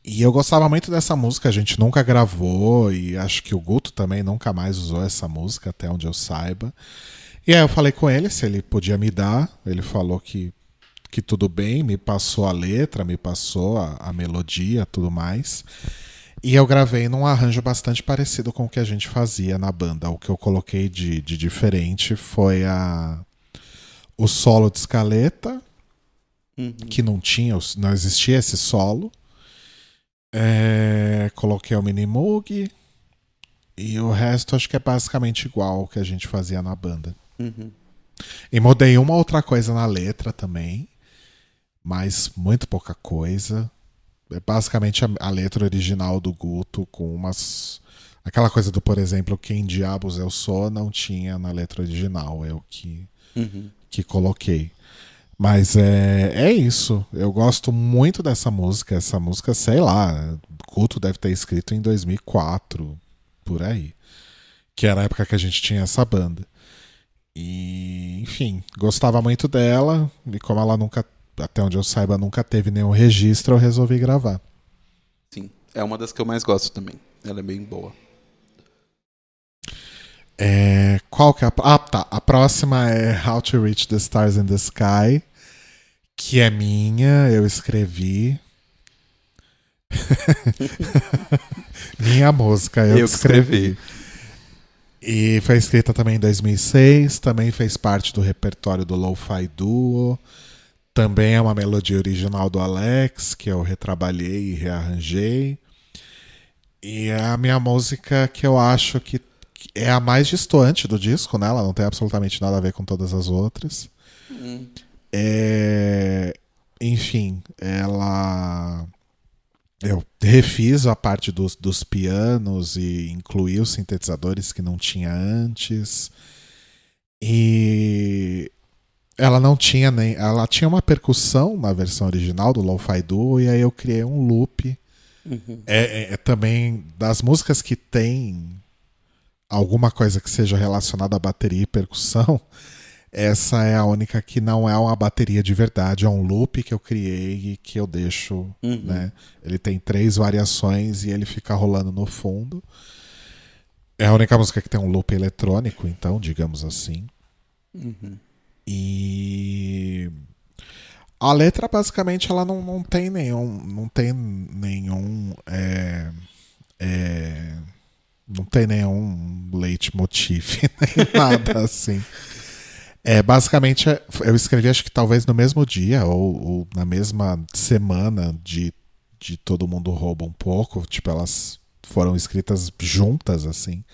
E eu gostava muito dessa música, a gente nunca gravou e acho que o Guto também nunca mais usou essa música, até onde eu saiba. E aí eu falei com ele se ele podia me dar, ele falou que, que tudo bem, me passou a letra, me passou a, a melodia, tudo mais. E eu gravei num arranjo bastante parecido com o que a gente fazia na banda. O que eu coloquei de, de diferente foi a o solo de escaleta, Uhum. que não tinha, não existia esse solo. É, coloquei o Minimoog e o resto acho que é basicamente igual ao que a gente fazia na banda. Uhum. E mudei uma outra coisa na letra também, mas muito pouca coisa. É basicamente a, a letra original do Guto com umas aquela coisa do, por exemplo, quem diabos eu sou não tinha na letra original, é o que Uhum. que coloquei. Mas é, é isso. Eu gosto muito dessa música. Essa música, sei lá, Culto deve ter escrito em 2004, por aí. Que era a época que a gente tinha essa banda. E, enfim, gostava muito dela. E como ela nunca, até onde eu saiba, nunca teve nenhum registro, eu resolvi gravar. Sim, é uma das que eu mais gosto também. Ela é bem boa. É, qual que é a. Ah, tá. A próxima é How to Reach the Stars in the Sky, que é minha, eu escrevi. [LAUGHS] minha música, eu, Eu que escrevi. E foi escrita também em 2006, também fez parte do repertório do Lo-Fi Duo. Também é uma melodia original do Alex, que eu retrabalhei e rearranjei. E é a minha música que eu acho que é a mais distoante do disco, né? Ela não tem absolutamente nada a ver com todas as outras. É... Enfim, ela eu refiz a parte dos, dos pianos e incluí os sintetizadores que não tinha antes. E ela não tinha nem. Ela tinha uma percussão na versão original do Lo-Fi Duo, e aí eu criei um loop. Uhum. É, é, é, também das músicas que tem alguma coisa que seja relacionada à bateria e percussão. Essa é a única que não é uma bateria de verdade, é um loop que eu criei e que eu deixo, uhum. né? Ele tem três variações e ele fica rolando no fundo. É a única música que tem um loop eletrônico, então, digamos assim. Uhum. E a letra basicamente ela não, não tem nenhum não tem nenhum é, é, não tem nenhum leitmotiv [LAUGHS] nem nada assim é basicamente eu escrevi acho que talvez no mesmo dia ou, ou, na mesma semana de, de todo mundo rouba um pouco tipo elas foram escritas juntas assim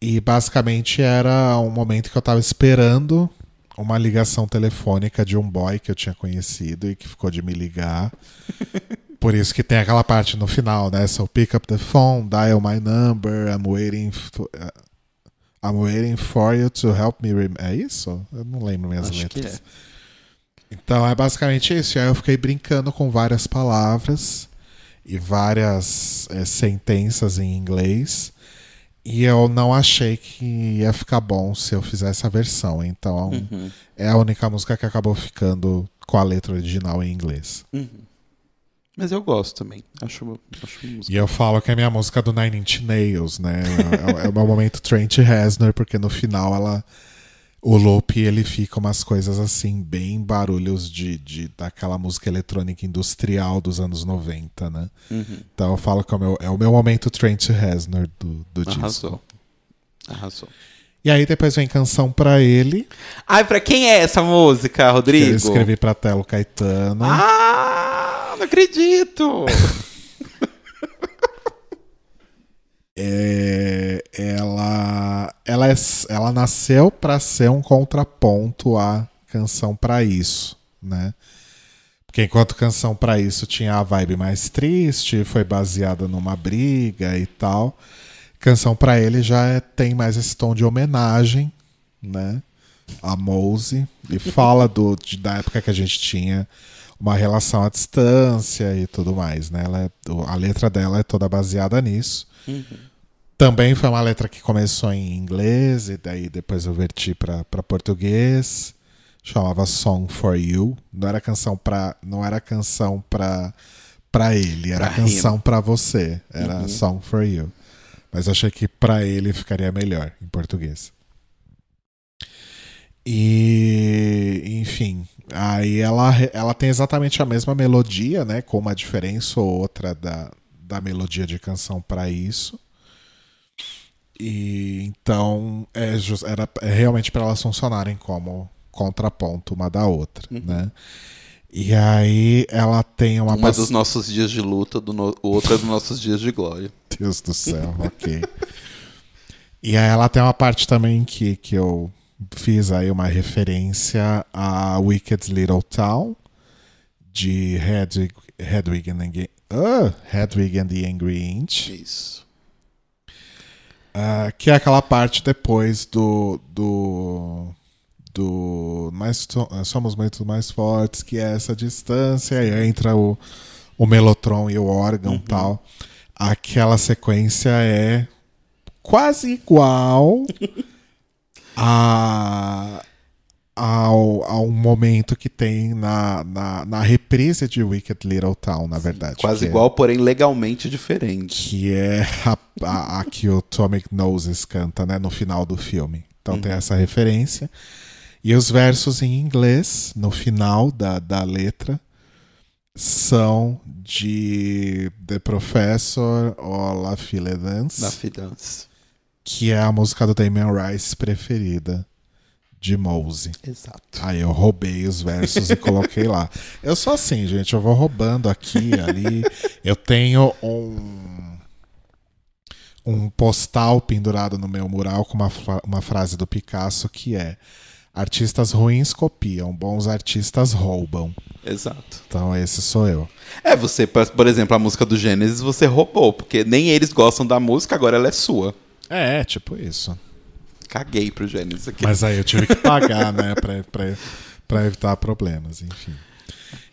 e basicamente era um momento que eu tava esperando uma ligação telefônica de um boy que eu tinha conhecido e que ficou de me ligar. [LAUGHS] Por isso que tem aquela parte no final, né? So pick up the phone, dial my number, I'm waiting for, I'm waiting for you to help me. É isso? Eu não lembro minhas Acho letras. É. Então é basicamente isso. E aí eu fiquei brincando com várias palavras e várias é, sentenças em inglês. E eu não achei que ia ficar bom se eu fizesse a versão. Então uhum. é a única música que acabou ficando com a letra original em inglês. Uhum. Mas eu gosto também. Acho, acho E eu falo que é a minha música do Nine Inch Nails, né? é, é, o meu momento Trent Reznor, porque no final ela o loop ele fica umas coisas assim, bem barulhos de, de daquela música eletrônica industrial dos anos 90, né? Uhum. Então eu falo que é o meu, é o meu momento Trent Reznor do, do Arrasou. disco. Arrasou. E aí depois vem canção pra ele. Ai, pra quem é essa música, Rodrigo? Eu escrevi pra Telo Caetano. Ah, acredito! [LAUGHS] é, ela, ela, é, ela nasceu para ser um contraponto à canção para isso, né? Porque enquanto canção para isso tinha a vibe mais triste, foi baseada numa briga e tal, canção para ele já é, tem mais esse tom de homenagem, né? A Mose e [LAUGHS] fala do de, da época que a gente tinha uma relação à distância e tudo mais, né? Ela é, a letra dela é toda baseada nisso. Uhum. Também foi uma letra que começou em inglês e daí depois eu verti para português. Chamava Song for You. Não era canção para, não era canção para para ele, era pra canção para você. Era uhum. Song for You. Mas achei que para ele ficaria melhor em português. E, enfim, aí ela, ela tem exatamente a mesma melodia, né, com uma diferença ou outra da, da melodia de canção para isso. E então é, era é realmente para elas funcionarem como contraponto uma da outra, uhum. né? E aí ela tem uma uma dos nossos dias de luta, do no... outra dos nossos dias de glória. [LAUGHS] Deus do céu, ok. E aí ela tem uma parte também que, que eu fiz aí uma referência a Wicked Little Town de Hedwig, Hedwig, and, uh, Hedwig and the Angry Inch. Isso. Uh, que é aquela parte depois do. do do mais somos muito mais fortes que é essa distância e entra o, o melotron e o órgão uhum. tal aquela sequência é quase igual [LAUGHS] a ao, ao momento que tem na, na, na reprise de Wicked Little Town, na verdade. Quase igual, é, porém legalmente diferente. Que é a, a, a, que o Atomic Noses canta né, no final do filme. Então uhum. tem essa referência. E os versos em inglês, no final da, da letra, são de The Professor ou La Fille Dance. La Fille Dance. Que é a música do Damien Rice preferida de Mose. Exato. Aí eu roubei os versos e coloquei lá. [LAUGHS] Eu sou assim, gente, eu vou roubando aqui ali. Eu tenho um um postal pendurado no meu mural com uma, uma frase do Picasso que é artistas ruins copiam, bons artistas roubam. Exato. Então esse sou eu. É, você, por por exemplo, a música do Gênesis, você roubou, porque nem eles gostam da música, agora ela é sua. É, tipo isso. Caguei pro Gênesis aqui. Mas aí eu tive que pagar, né, pra, pra, pra evitar problemas, enfim.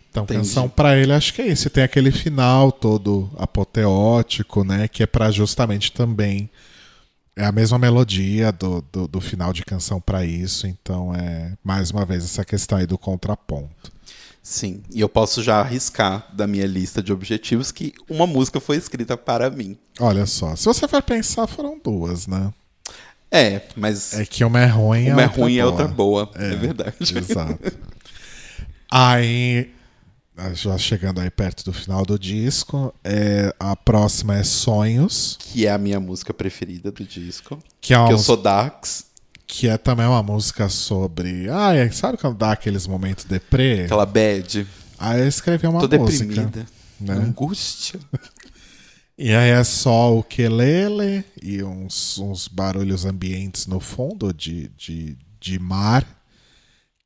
Então, Entendi. canção pra ele, acho que é isso. Tem aquele final todo apoteótico, né, que é pra justamente também. É a mesma melodia do, do, do final de canção pra isso, então é mais uma vez essa questão aí do contraponto. Sim, e eu posso já arriscar da minha lista de objetivos que uma música foi escrita para mim. Olha só, se você for pensar, foram duas, né? É, mas É que uma é ruim, uma a é outra ruim e a boa. outra boa. É, verdade. Exato. Aí, já chegando aí perto do final do disco, é, a próxima é Sonhos, Que é a minha música preferida do disco. que é, uma Que eu sou Dax, que é também uma música sobre. Ah, é, sabe quando dá aqueles momentos deprê? aquela bad. Aí eu escrevi uma Tô música. deprimida. né? Angústia. [LAUGHS] E aí é só o quelele e uns, uns barulhos ambientes no fundo de, de, de mar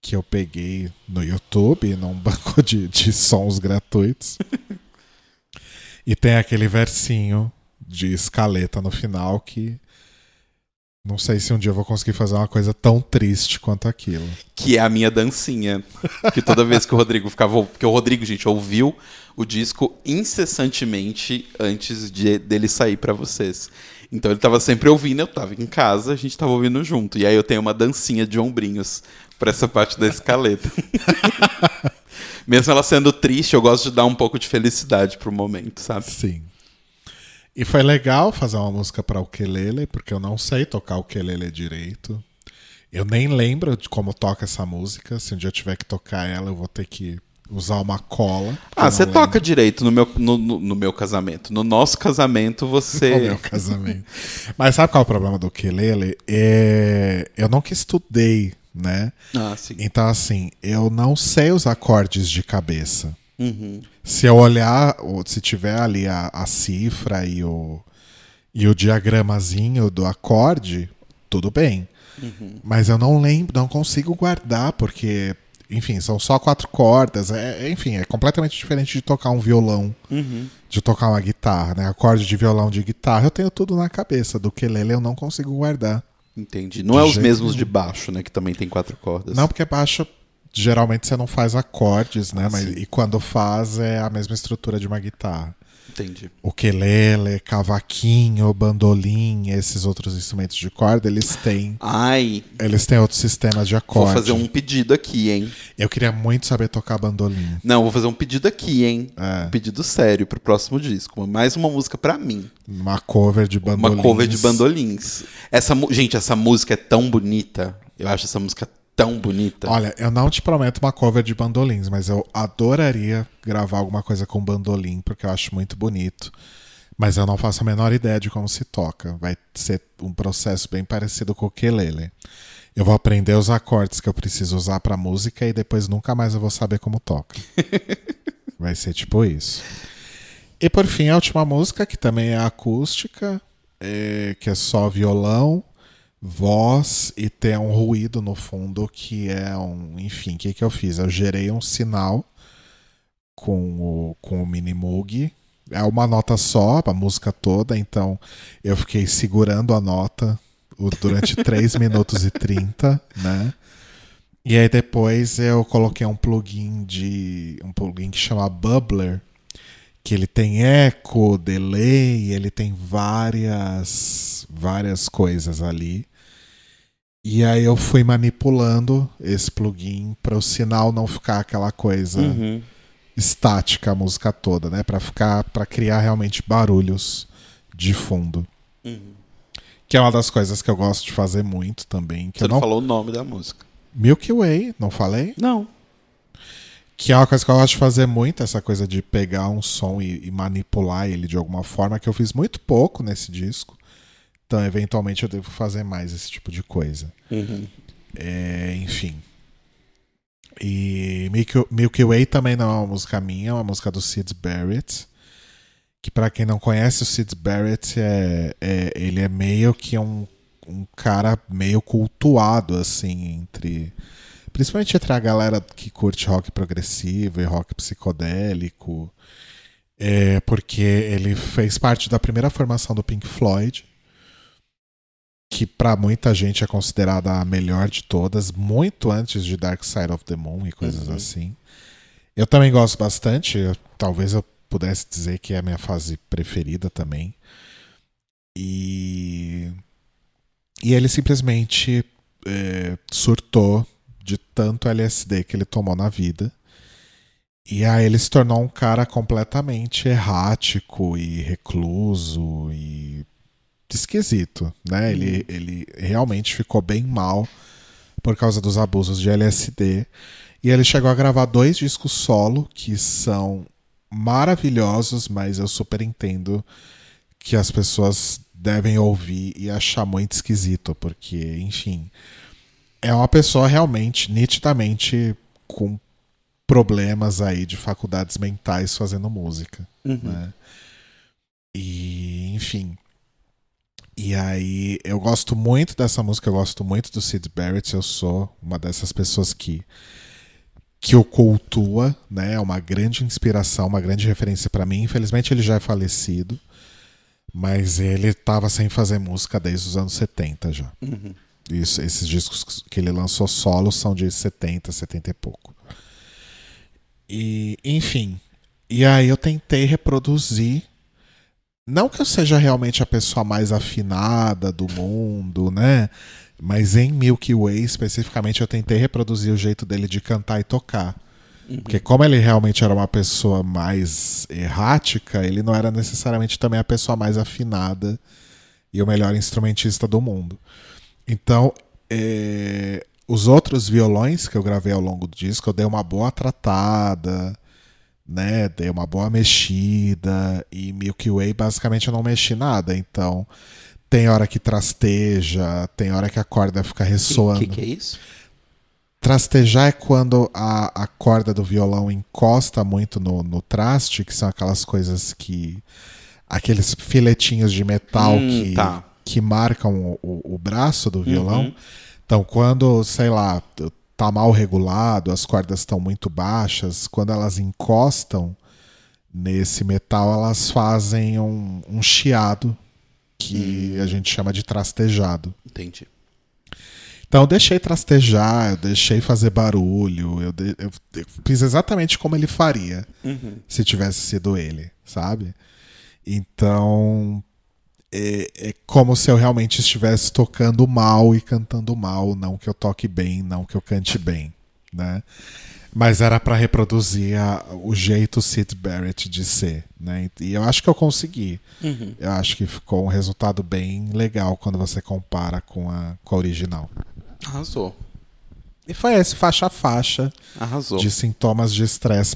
que eu peguei no YouTube, num [LAUGHS] banco de, de sons gratuitos. [LAUGHS] e tem aquele versinho de escaleta no final que não sei se um dia eu vou conseguir fazer uma coisa tão triste quanto aquilo. Que é a minha dancinha. Que toda vez que o Rodrigo ficava. Porque o Rodrigo, gente, ouviu o disco incessantemente antes de, dele sair pra vocês. Então ele tava sempre ouvindo, eu tava em casa, a gente tava ouvindo junto. E aí eu tenho uma dancinha de ombrinhos pra essa parte da escaleta. [LAUGHS] Mesmo ela sendo triste, eu gosto de dar um pouco de felicidade pro momento, sabe? Sim. E foi legal fazer uma música para o ukulele, porque eu não sei tocar o ukulele direito. Eu nem lembro de como toca essa música. Se um dia eu tiver que tocar ela, eu vou ter que usar uma cola. Ah, você lembro toca direito no meu, no, no- no meu casamento. No nosso casamento, você. [LAUGHS] o meu casamento. Mas sabe qual é o problema do ukulele? É... Eu nunca estudei, né? Ah, sim. Então, assim, eu não sei os acordes de cabeça. Uhum. Se eu olhar, ou se tiver ali a, a cifra e o, e o diagramazinho do acorde, tudo bem. Mas eu não lembro, não consigo guardar, porque, enfim, são só quatro cordas. É, é, enfim, é completamente diferente de tocar um violão, Uhum. de tocar uma guitarra, né? Acorde de violão de guitarra, eu tenho tudo na cabeça. Do quelele eu não consigo guardar. Entendi. Não é os mesmos nenhum. de baixo, né? Que também tem quatro cordas. Não, porque baixo, geralmente você não faz acordes, né? Ah, Mas, sim. e quando faz, é a mesma estrutura de uma guitarra. Entendi. ukulele, cavaquinho, bandolim, esses outros instrumentos de corda, eles têm, Ai, eles têm outros sistemas de vou acorde. fazer um pedido aqui, hein? Eu queria muito saber tocar bandolim. Não, vou fazer um pedido aqui, hein? É. Um pedido sério pro próximo disco. Mais uma música pra mim. Uma cover de bandolim. Uma cover de bandolins. Essa, gente, essa música é tão bonita. Eu acho essa música tão bonita. Olha, eu não te prometo uma cover de bandolins, mas eu adoraria gravar alguma coisa com bandolim, porque eu acho muito bonito. Mas eu não faço a menor ideia de como se toca. Vai ser um processo bem parecido com o ukulele. Eu vou aprender os acordes que eu preciso usar pra música e depois nunca mais eu vou saber como toca. [LAUGHS] Vai ser tipo isso. E por fim, a última música, que também é acústica, é, que é só violão, voz e tem um ruído no fundo que é um. Enfim, o que, que eu fiz? Eu gerei um sinal com o, com o Minimoog. É uma nota só, a música toda, então eu fiquei segurando a nota durante [LAUGHS] 3 minutos e 30, né? E aí depois eu coloquei um plugin de. um plugin que chama Bubbler, que ele tem eco, delay, ele tem várias várias coisas ali. E aí eu fui manipulando esse plugin para o sinal não ficar aquela coisa Uhum. estática a música toda, né, Pra ficar para criar realmente barulhos de fundo. Uhum. Que é uma das coisas que eu gosto de fazer muito também, que Você eu não não falou o nome da música. Milky Way, não falei? Não. Que é uma coisa que eu gosto de fazer muito, essa coisa de pegar um som e, e manipular ele de alguma forma, que eu fiz muito pouco nesse disco. Então, eventualmente, eu devo fazer mais esse tipo de coisa. Uhum. É, enfim. E Milky, Milky Way também não é uma música minha, é uma música do Sid Barrett. Que pra quem não conhece, o Sid Barrett é, é- ele é meio que um, um cara meio cultuado, assim, entre. Principalmente entre a galera que curte rock progressivo e rock psicodélico. É, porque ele fez parte da primeira formação do Pink Floyd, que para muita gente é considerada a melhor de todas, muito antes de Dark Side of the Moon e coisas uhum. assim. Eu também gosto bastante, eu, talvez eu pudesse dizer que é a minha fase preferida também. E, e ele simplesmente é, surtou de tanto LSD que ele tomou na vida. E aí ele se tornou um cara completamente errático e recluso e esquisito, né? Ele, uhum. ele realmente ficou bem mal por causa dos abusos de LSD. E ele chegou a gravar dois discos solo que são maravilhosos, mas eu super entendo que as pessoas devem ouvir e achar muito esquisito, porque, enfim, é uma pessoa realmente, nitidamente, com problemas aí de faculdades mentais fazendo música. Uhum. Né? E, enfim. E aí, eu gosto muito dessa música, eu gosto muito do Sid Barrett, eu sou uma dessas pessoas que que o cultua, né? É uma grande inspiração, uma grande referência para mim. Infelizmente ele já é falecido, mas ele estava sem fazer música desde os anos 70 já. Uhum. Isso, esses discos que ele lançou solo são de 70, 70 e pouco. E, enfim. E aí eu tentei reproduzir. Não que eu seja realmente a pessoa mais afinada do mundo, né? Mas em Milky Way, especificamente, eu tentei reproduzir o jeito dele de cantar e tocar. Uhum. Porque como ele realmente era uma pessoa mais errática, ele não era necessariamente também a pessoa mais afinada e o melhor instrumentista do mundo. Então, é, os outros violões que eu gravei ao longo do disco, eu dei uma boa tratada, né? Dei uma boa mexida. E Milky Way, basicamente, eu não mexi nada. Então, tem hora que trasteja, tem hora que a corda fica ressoando. O que, que, é isso? Trastejar é quando a, a corda do violão encosta muito no, no traste, que são aquelas coisas que. aqueles filetinhos de metal hum, que, tá. que marcam o, o, o, braço do violão. Uhum. Então, quando, sei lá, tá mal regulado, as cordas estão muito baixas, quando elas encostam nesse metal, elas fazem um, um chiado que hum. a gente chama de trastejado. Entendi. Então eu deixei trastejar, eu deixei fazer barulho, eu, de, eu, eu fiz exatamente como ele faria uhum. se tivesse sido ele, sabe? Então é, é, como se eu realmente estivesse tocando mal e cantando mal, não que eu toque bem, não que eu cante bem, né? Mas era para reproduzir a, o jeito Sid Barrett de ser, né? E eu acho que eu consegui. Uhum. Eu acho que ficou um resultado bem legal quando você compara com a, com a original. Arrasou. E foi esse faixa a faixa Arrasou. de sintomas de estresse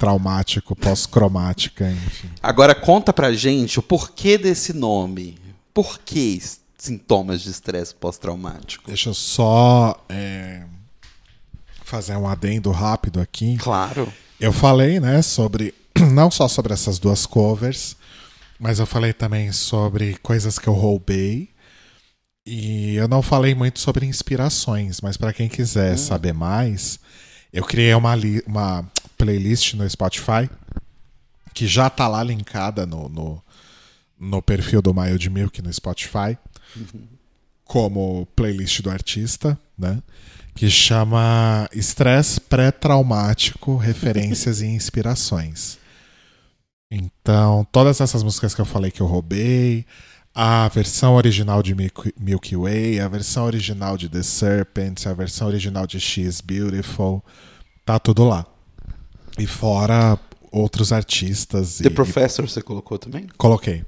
pós-traumático, pós-cromática, enfim. Agora conta pra gente o porquê desse nome. Por que sintomas de estresse pós-traumático? Deixa eu só. É fazer um adendo rápido aqui. Claro. Eu falei, né, sobre [CLEARS THROAT] não só sobre essas duas covers, mas eu falei também sobre coisas que eu roubei. E eu não falei muito sobre inspirações, mas para quem quiser hum. saber mais, eu criei uma, uma playlist no Spotify que já tá lá linkada no, no, no perfil do Mild Milk no Spotify, uhum. como playlist do artista, né? que chama Estresse Pré-Traumático, Referências e Inspirações. Então, todas essas músicas que eu falei que eu roubei, a versão original de Milky Way, a versão original de The Serpent, a versão original de She's Beautiful, tá tudo lá. E fora outros artistas. The e, Professor você colocou também? Coloquei.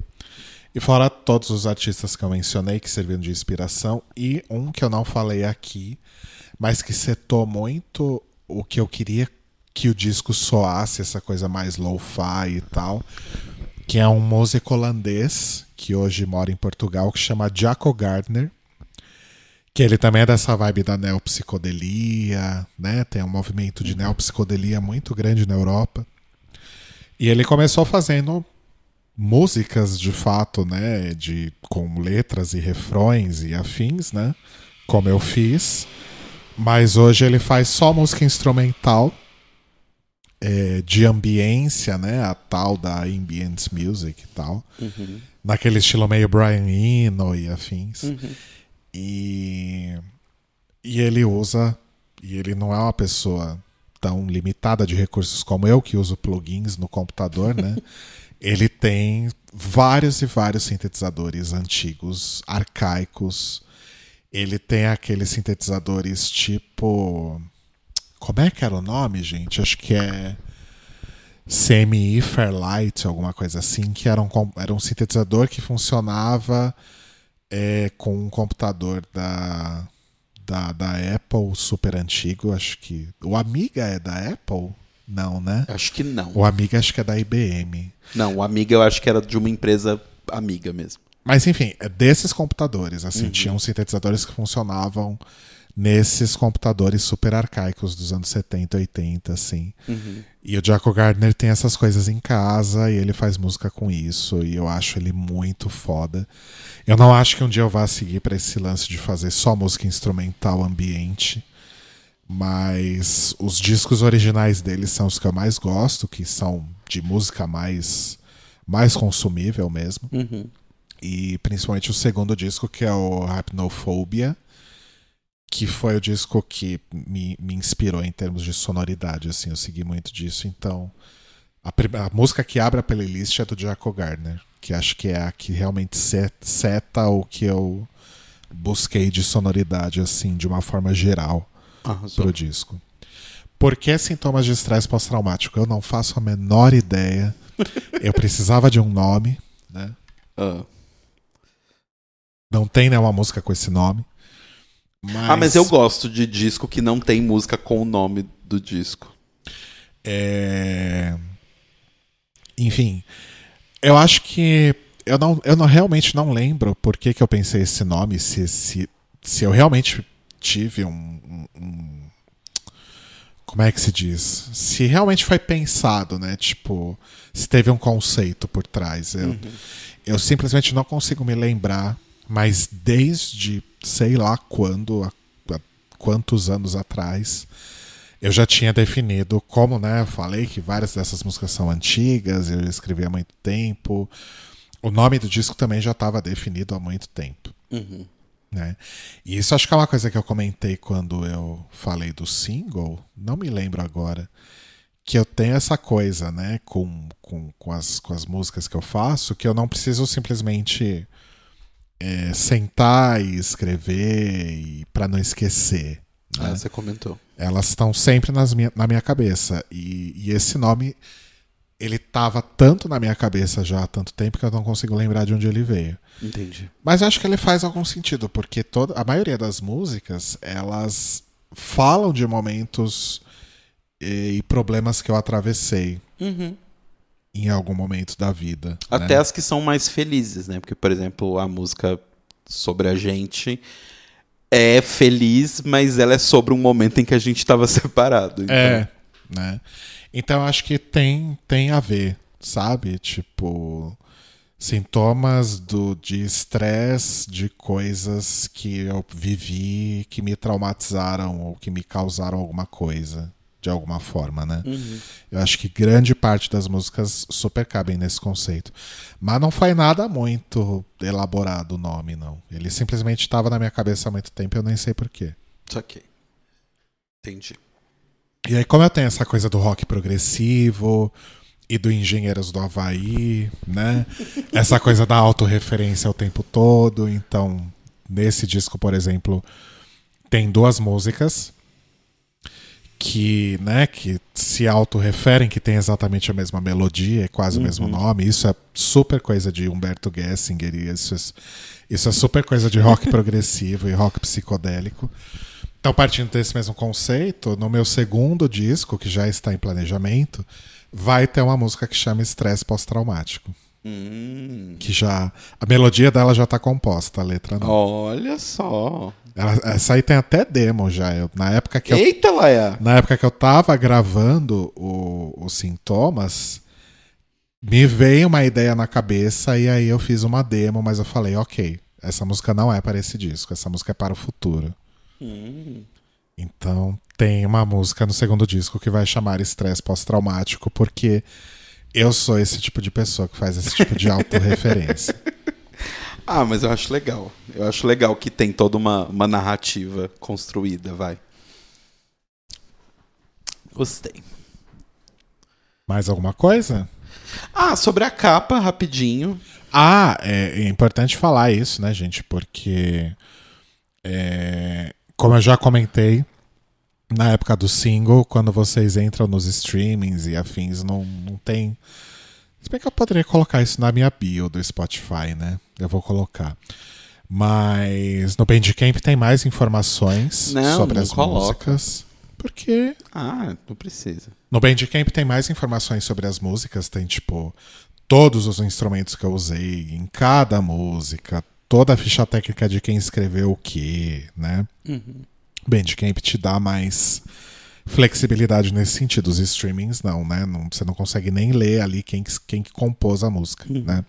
E fora todos os artistas que eu mencionei que serviram de inspiração, e um que eu não falei aqui, mas que setou muito o que eu queria que o disco soasse, essa coisa mais lo-fi e tal, que é um músico holandês que hoje mora em Portugal, que chama Jaco Gardner, que ele também é dessa vibe da neopsicodelia, né? Tem um movimento de neopsicodelia muito grande na Europa. E ele começou fazendo músicas de fato, né, de com letras e refrões e afins, né, como eu fiz. Mas hoje ele faz só música instrumental é, de ambiência, né, a tal da ambient music e tal, Uhum. naquele estilo meio Brian Eno e afins. Uhum. E, e ele usa, e ele não é uma pessoa tão limitada de recursos como eu, que uso plugins no computador, né? [LAUGHS] ele tem vários e vários sintetizadores antigos, arcaicos. Ele tem aqueles sintetizadores tipo. Como é que era o nome, gente? Acho que é. CMI Fairlight, alguma coisa assim, que era um, era um sintetizador que funcionava é, com um computador da, da, da Apple super antigo, acho que. O Amiga é da Apple? Não, né? Acho que não. O Amiga acho que é da IBM. Não, o Amiga eu acho que era de uma empresa amiga mesmo. Mas enfim, é desses computadores, assim, tinham sintetizadores que funcionavam nesses computadores super arcaicos dos anos 70, 80, assim. E o Jaco Gardner tem essas coisas em casa e ele faz música com isso e eu acho ele muito foda. Eu não acho que um dia eu vá seguir pra esse lance de fazer só música instrumental ambiente, mas os discos originais dele são os que eu mais gosto, que são de música mais mais consumível mesmo. Uhum. E principalmente o segundo disco, que é o Hypnophobia, que foi o disco que me, me inspirou em termos de sonoridade, assim, eu segui muito disso. Então, a, a música que abre a playlist é do Jaco Gardner, que acho que é a que realmente se- seta o que eu busquei de sonoridade, assim, de uma forma geral Arrasou. pro disco. Por que sintomas de estresse pós-traumático? Eu não faço a menor ideia. [LAUGHS] Eu precisava de um nome, né? Ah. Não tem nenhuma música com esse nome. Mas, Ah, mas eu gosto de disco que não tem música com o nome do disco. É... Enfim, eu acho que eu não, eu não realmente não lembro por que, que eu pensei esse nome, se, se, se eu realmente tive um, um- um- Como é que se diz? Se realmente foi pensado, né? Tipo, se teve um conceito por trás. Eu, eu simplesmente não consigo me lembrar, mas desde sei lá quando, há- quantos anos atrás, eu já tinha definido como, né? Eu falei que várias dessas músicas são antigas, eu escrevi há muito tempo. O nome do disco também já estava definido há muito tempo, Uhum. né? E isso acho que é uma coisa que eu comentei quando eu falei do single, não me lembro agora, que eu tenho essa coisa, né, com, com, com, as, com as músicas que eu faço, que eu não preciso simplesmente é, sentar e escrever e para não esquecer. né? Ah, você comentou. Elas estão sempre nas minha, na minha cabeça. E, e esse nome, ele tava tanto na minha cabeça já há tanto tempo que eu não consigo lembrar de onde ele veio. Entendi. Mas eu acho que ele faz algum sentido, porque toda, a maioria das músicas, elas falam de momentos e, e problemas que eu atravessei Uhum. Em algum momento da vida. Até né? as que são mais felizes, né? Porque, por exemplo, a música sobre a gente é feliz, mas ela é sobre um momento em que a gente estava [LAUGHS] separado. Então, É, né? Então acho que tem, tem a ver, sabe? Tipo, sintomas do, de estresse, de coisas que eu vivi, que me traumatizaram ou que me causaram alguma coisa, de alguma forma, né? Uhum. Eu acho que grande parte das músicas super cabem nesse conceito. Mas não foi nada muito elaborado o nome, não. Ele simplesmente estava na minha cabeça há muito tempo e eu nem sei porquê. Saquei. Entendi. E aí, como eu tenho essa coisa do rock progressivo e do Engenheiros do Havaí, né? [LAUGHS] Essa coisa da autorreferência o tempo todo. Então, nesse disco, por exemplo, tem duas músicas que, né, que se autorreferem, que tem exatamente a mesma melodia, é quase o mesmo nome. Isso é super coisa de Humberto Gessinger isso é, isso é super coisa de rock [LAUGHS] progressivo e rock psicodélico. Então, partindo desse mesmo conceito, no meu segundo disco, que já está em planejamento, vai ter uma música que chama Estresse Pós-Traumático. Hum. Que já. A melodia dela já está composta, a letra não. Olha só. Essa aí tem até demo já. Eu- na, época que eu, Eita, Laia! na época que eu tava gravando o- os sintomas, me veio uma ideia na cabeça e aí eu fiz uma demo, mas eu falei, ok, essa música não é para esse disco, essa música é para o futuro. Hum. Então tem uma música no segundo disco que vai chamar Estresse Pós-Traumático, porque eu sou esse tipo de pessoa que faz esse tipo de [LAUGHS] autorreferência. Ah, mas eu acho legal. Eu acho legal que tem toda uma, uma narrativa construída, vai. Gostei. Mais alguma coisa? Ah, sobre a capa, rapidinho. Ah, é, é importante falar isso, né, gente? Porque, é, como eu já comentei, na época do single, quando vocês entram nos streamings e afins, não, não tem. Se bem que eu poderia colocar isso na minha bio do Spotify, né? Eu vou colocar. Mas no Bandcamp tem mais informações Não, sobre não as coloca. músicas. Porque Ah, não precisa. no Bandcamp tem mais informações sobre as músicas, tem tipo todos os instrumentos que eu usei em cada música, toda a ficha técnica de quem escreveu o que, né? Uhum. Bandcamp te dá mais flexibilidade nesse sentido. Os streamings não, né? Não, você não consegue nem ler ali quem, que- quem que compôs a música, Uhum. né?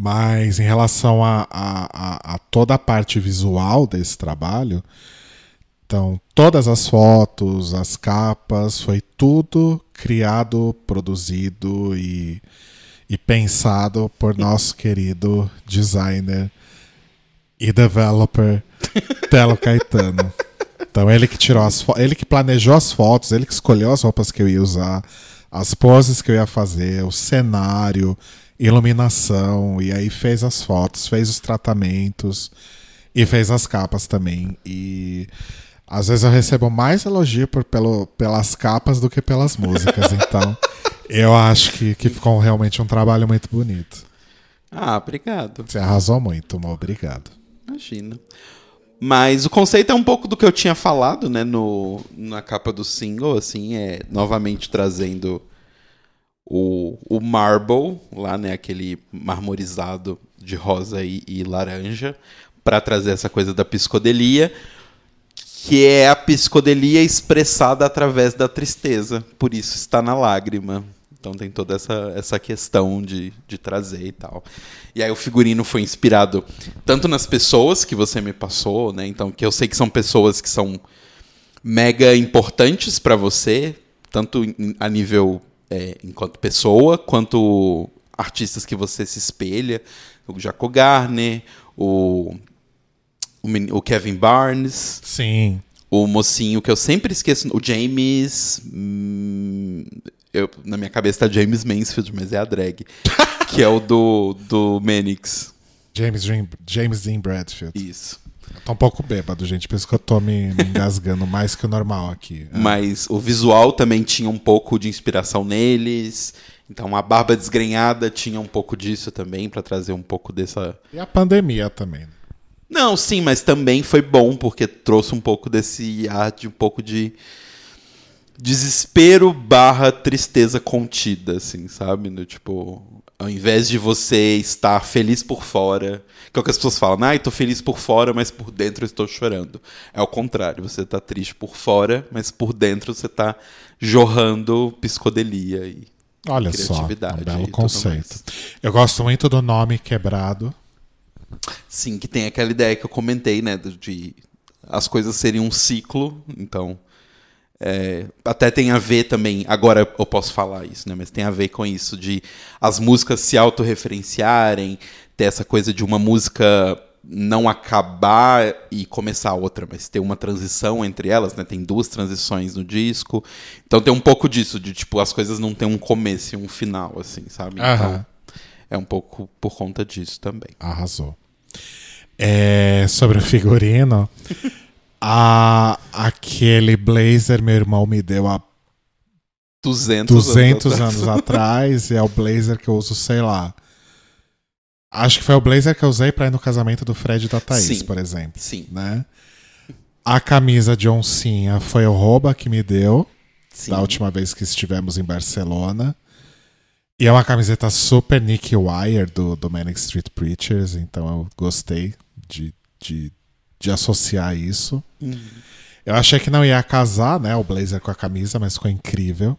Mas em relação a, a, a, toda a parte visual desse trabalho, então todas as fotos, as capas, foi tudo criado, produzido e, e pensado por nosso querido designer e developer [LAUGHS] Telo Caetano. Então ele que tirou as ele que planejou as fotos, ele que escolheu as roupas que eu ia usar, as poses que eu ia fazer, o cenário, iluminação, e aí fez as fotos, fez os tratamentos e fez as capas também. E às vezes eu recebo mais elogio por, pelo, pelas capas do que pelas músicas, [LAUGHS] então eu acho que, que ficou realmente um trabalho muito bonito. Ah, obrigado. Você arrasou muito, amor. Obrigado. Imagina. Mas o conceito é um pouco do que eu tinha falado, né, no, na capa do single, assim, é novamente trazendo o, o marble, lá, né, aquele marmorizado de rosa e, e laranja, para trazer essa coisa da psicodelia, que é a psicodelia expressada através da tristeza, por isso está na lágrima. Então tem toda essa, essa questão de, de trazer e tal. E aí o figurino foi inspirado tanto nas pessoas que você me passou, né? Então, que eu sei que são pessoas que são mega importantes para você, tanto a nível é, enquanto pessoa, quanto artistas que você se espelha. O Jaco Garner, o, o, o Kevin Barnes, Sim. o mocinho que eu sempre esqueço, o James. hum, eu, na minha cabeça tá James Mansfield, mas é a drag. [LAUGHS] que é o do, do Manix. James, Dean, James Dean Bradfield. Isso. Tô um pouco bêbado, gente. Por isso que eu tô me, me engasgando [LAUGHS] mais que o normal aqui. É. Mas o visual também tinha um pouco de inspiração neles. Então a barba desgrenhada tinha um pouco disso também, pra trazer um pouco dessa. E a pandemia também. né? Não, sim, mas também foi bom, porque trouxe um pouco desse ar de um pouco de desespero barra tristeza contida, assim, sabe? No, tipo, ao invés de você estar feliz por fora, que é o que as pessoas falam, ai, tô feliz por fora, mas por dentro eu estou chorando. É o contrário, você tá triste por fora, mas por dentro você tá jorrando psicodelia e Olha só, um criatividade belo conceito. Eu gosto muito do nome quebrado. Sim, que tem aquela ideia que eu comentei, né? De as coisas serem um ciclo, então. É, até tem a ver também, agora eu posso falar isso, né? Mas tem a ver com isso de as músicas se autorreferenciarem, ter essa coisa de uma música não acabar e começar outra, mas ter uma transição entre elas, né? Tem duas transições no disco. Então tem um pouco disso, de tipo, as coisas não tem um começo e um final, assim, sabe? Então é um pouco por conta disso também. Arrasou. É, sobre o figurino, [LAUGHS] a, aquele blazer meu irmão me deu há 200, 200 atrás. anos [LAUGHS] atrás e é o blazer que eu uso, sei lá. Acho que foi o blazer que eu usei pra ir no casamento do Fred e da Thaís, Sim. por exemplo. Sim, Né? A camisa de oncinha foi o Roba que me deu sim. da última vez que estivemos em Barcelona. E é uma camiseta super Nick Wire do, do Manic Street Preachers, então eu gostei de, de, de associar isso. Uhum. Eu achei que não ia casar, né, o blazer com a camisa, mas ficou incrível.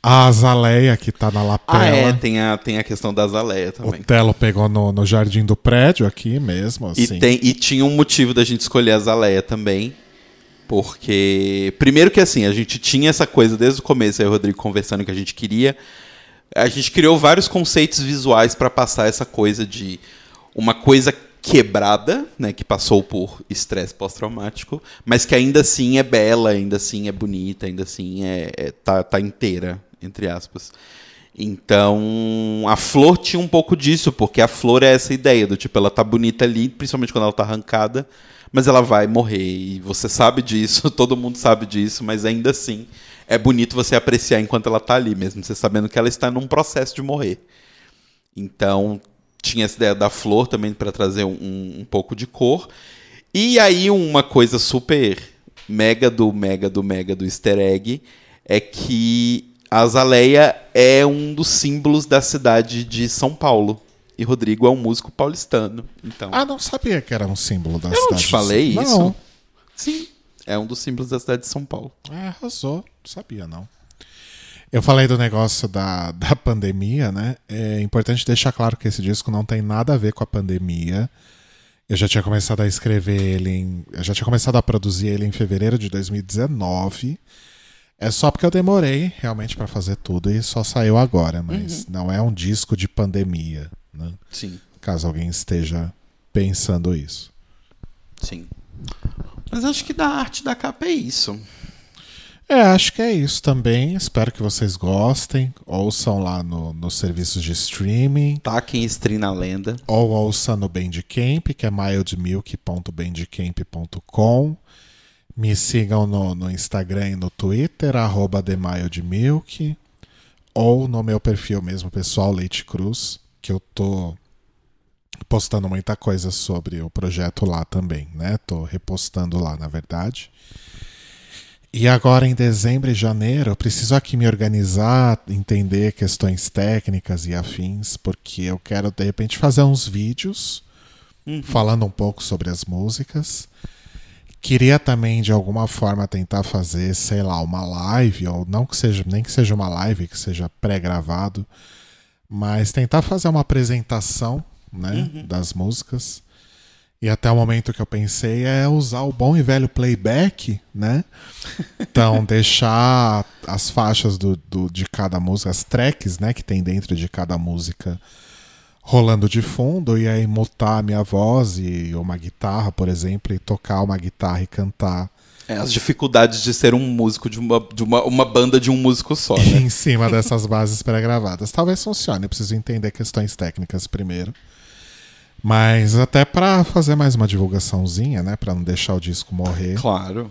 A Azaleia, que tá na lapela. Ah, é, tem a, tem a questão da azaleia também. O Telo pegou no, no jardim do prédio aqui mesmo, E, assim. tem, e tinha um motivo da gente escolher a Azaleia também. Porque. Primeiro que assim, a gente tinha essa coisa desde o começo, aí o Rodrigo conversando que a gente queria. A gente criou vários conceitos visuais para passar essa coisa de uma coisa quebrada, né, que passou por estresse pós-traumático, mas que ainda assim é bela, ainda assim é bonita, ainda assim é, é- tá, tá inteira, entre aspas. Então, a flor tinha um pouco disso, porque a flor é essa ideia do tipo, ela tá bonita ali, principalmente quando ela tá arrancada, mas ela vai morrer. E você sabe disso, [LAUGHS] todo mundo sabe disso, mas ainda assim é bonito você apreciar enquanto ela tá ali, mesmo você sabendo que ela está num processo de morrer. Então, tinha essa ideia da flor também para trazer um, um pouco de cor. E aí, uma coisa super mega do mega do mega do easter egg é que a azaleia é um dos símbolos da cidade de São Paulo. E Rodrigo é um músico paulistano. Então, Ah, não sabia que era um símbolo da eu não cidade. te falei não. isso? Sim. É um dos símbolos da cidade de São Paulo. É, arrasou. Não sabia, não. Eu falei do negócio da, [LAUGHS] da pandemia, né? É importante deixar claro que esse disco não tem nada a ver com a pandemia. Eu já tinha começado a escrever ele em. Eu já tinha começado a produzir ele em fevereiro de 2019. É só porque eu demorei realmente pra fazer tudo e só saiu agora, mas não é um disco de pandemia, né? Sim, Caso alguém esteja pensando isso. sim. Mas acho que da arte da capa é isso. É, acho que é isso também. Espero que vocês gostem. Ouçam lá no, nos serviços de streaming. Taquem stream na lenda. Ou ouçam no Bandcamp, que é mildmilk.bandcamp.com. Me sigam no, no Instagram e no Twitter, arroba TheMildMilk. Ou no meu perfil mesmo, pessoal, Leite Cruz, que eu tô postando muita coisa sobre o projeto lá também, né? Tô repostando lá, na verdade. E agora em dezembro e janeiro eu preciso aqui me organizar, entender questões técnicas e afins, porque eu quero de repente fazer uns vídeos falando um pouco sobre as músicas. Queria também de alguma forma tentar fazer, sei lá, uma live, ou não que seja, nem que seja uma live, que seja pré-gravado, mas tentar fazer uma apresentação, né, das músicas. E até o momento que eu pensei é usar o bom e velho playback, né? [LAUGHS] Então, deixar as faixas do, do- de cada música, as tracks, né, que tem dentro de cada música rolando de fundo, e aí mutar a minha voz e uma guitarra, por exemplo, e tocar uma guitarra e cantar É, as dificuldades de ser um músico de uma, de uma, uma banda de um músico só, né? [LAUGHS] em cima dessas bases pré-gravadas. Talvez funcione, eu preciso entender questões técnicas primeiro. Mas até pra fazer mais uma divulgaçãozinha, né, Pra não deixar o disco morrer. Claro.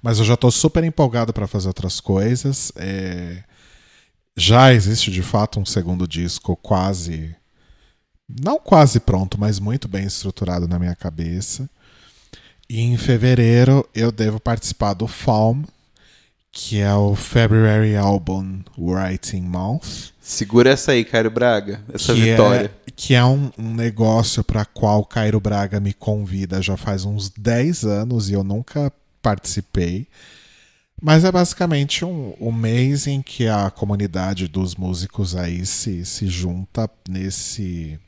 Mas eu já tô super empolgado pra fazer outras coisas. É, Já existe de fato um segundo disco quase. Não quase pronto, mas muito bem estruturado na minha cabeça. E em fevereiro eu devo participar do FALM, que é o February Album Writing Month. Segura essa aí, Caio Braga. Essa que vitória. É, que é um, um negócio para qual Cairo Braga me convida já faz uns 10 anos e eu nunca participei. Mas é basicamente um, um mês em que a comunidade dos músicos aí se, se junta nesse.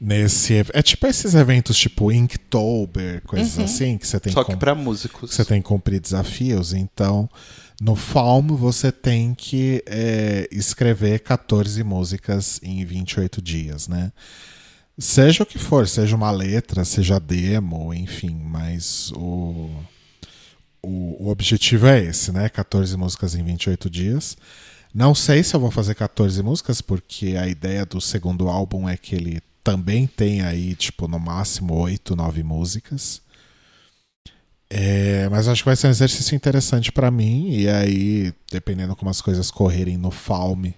Nesse. É tipo esses eventos tipo Inktober, coisas assim, que você tem Só que pra músicos. você tem que cumprir desafios, então no Falm você tem que é, escrever 14 músicas em 28 dias, né? Seja o que for, seja uma letra, seja demo, enfim, mas o, o, o objetivo é esse, né? 14 músicas em 28 dias. Não sei se eu vou fazer 14 músicas, porque a ideia do segundo álbum é que ele também tem aí, tipo, no máximo 8, 9 músicas. É, mas acho que vai ser um exercício interessante pra mim. E aí, dependendo como as coisas correrem no Falme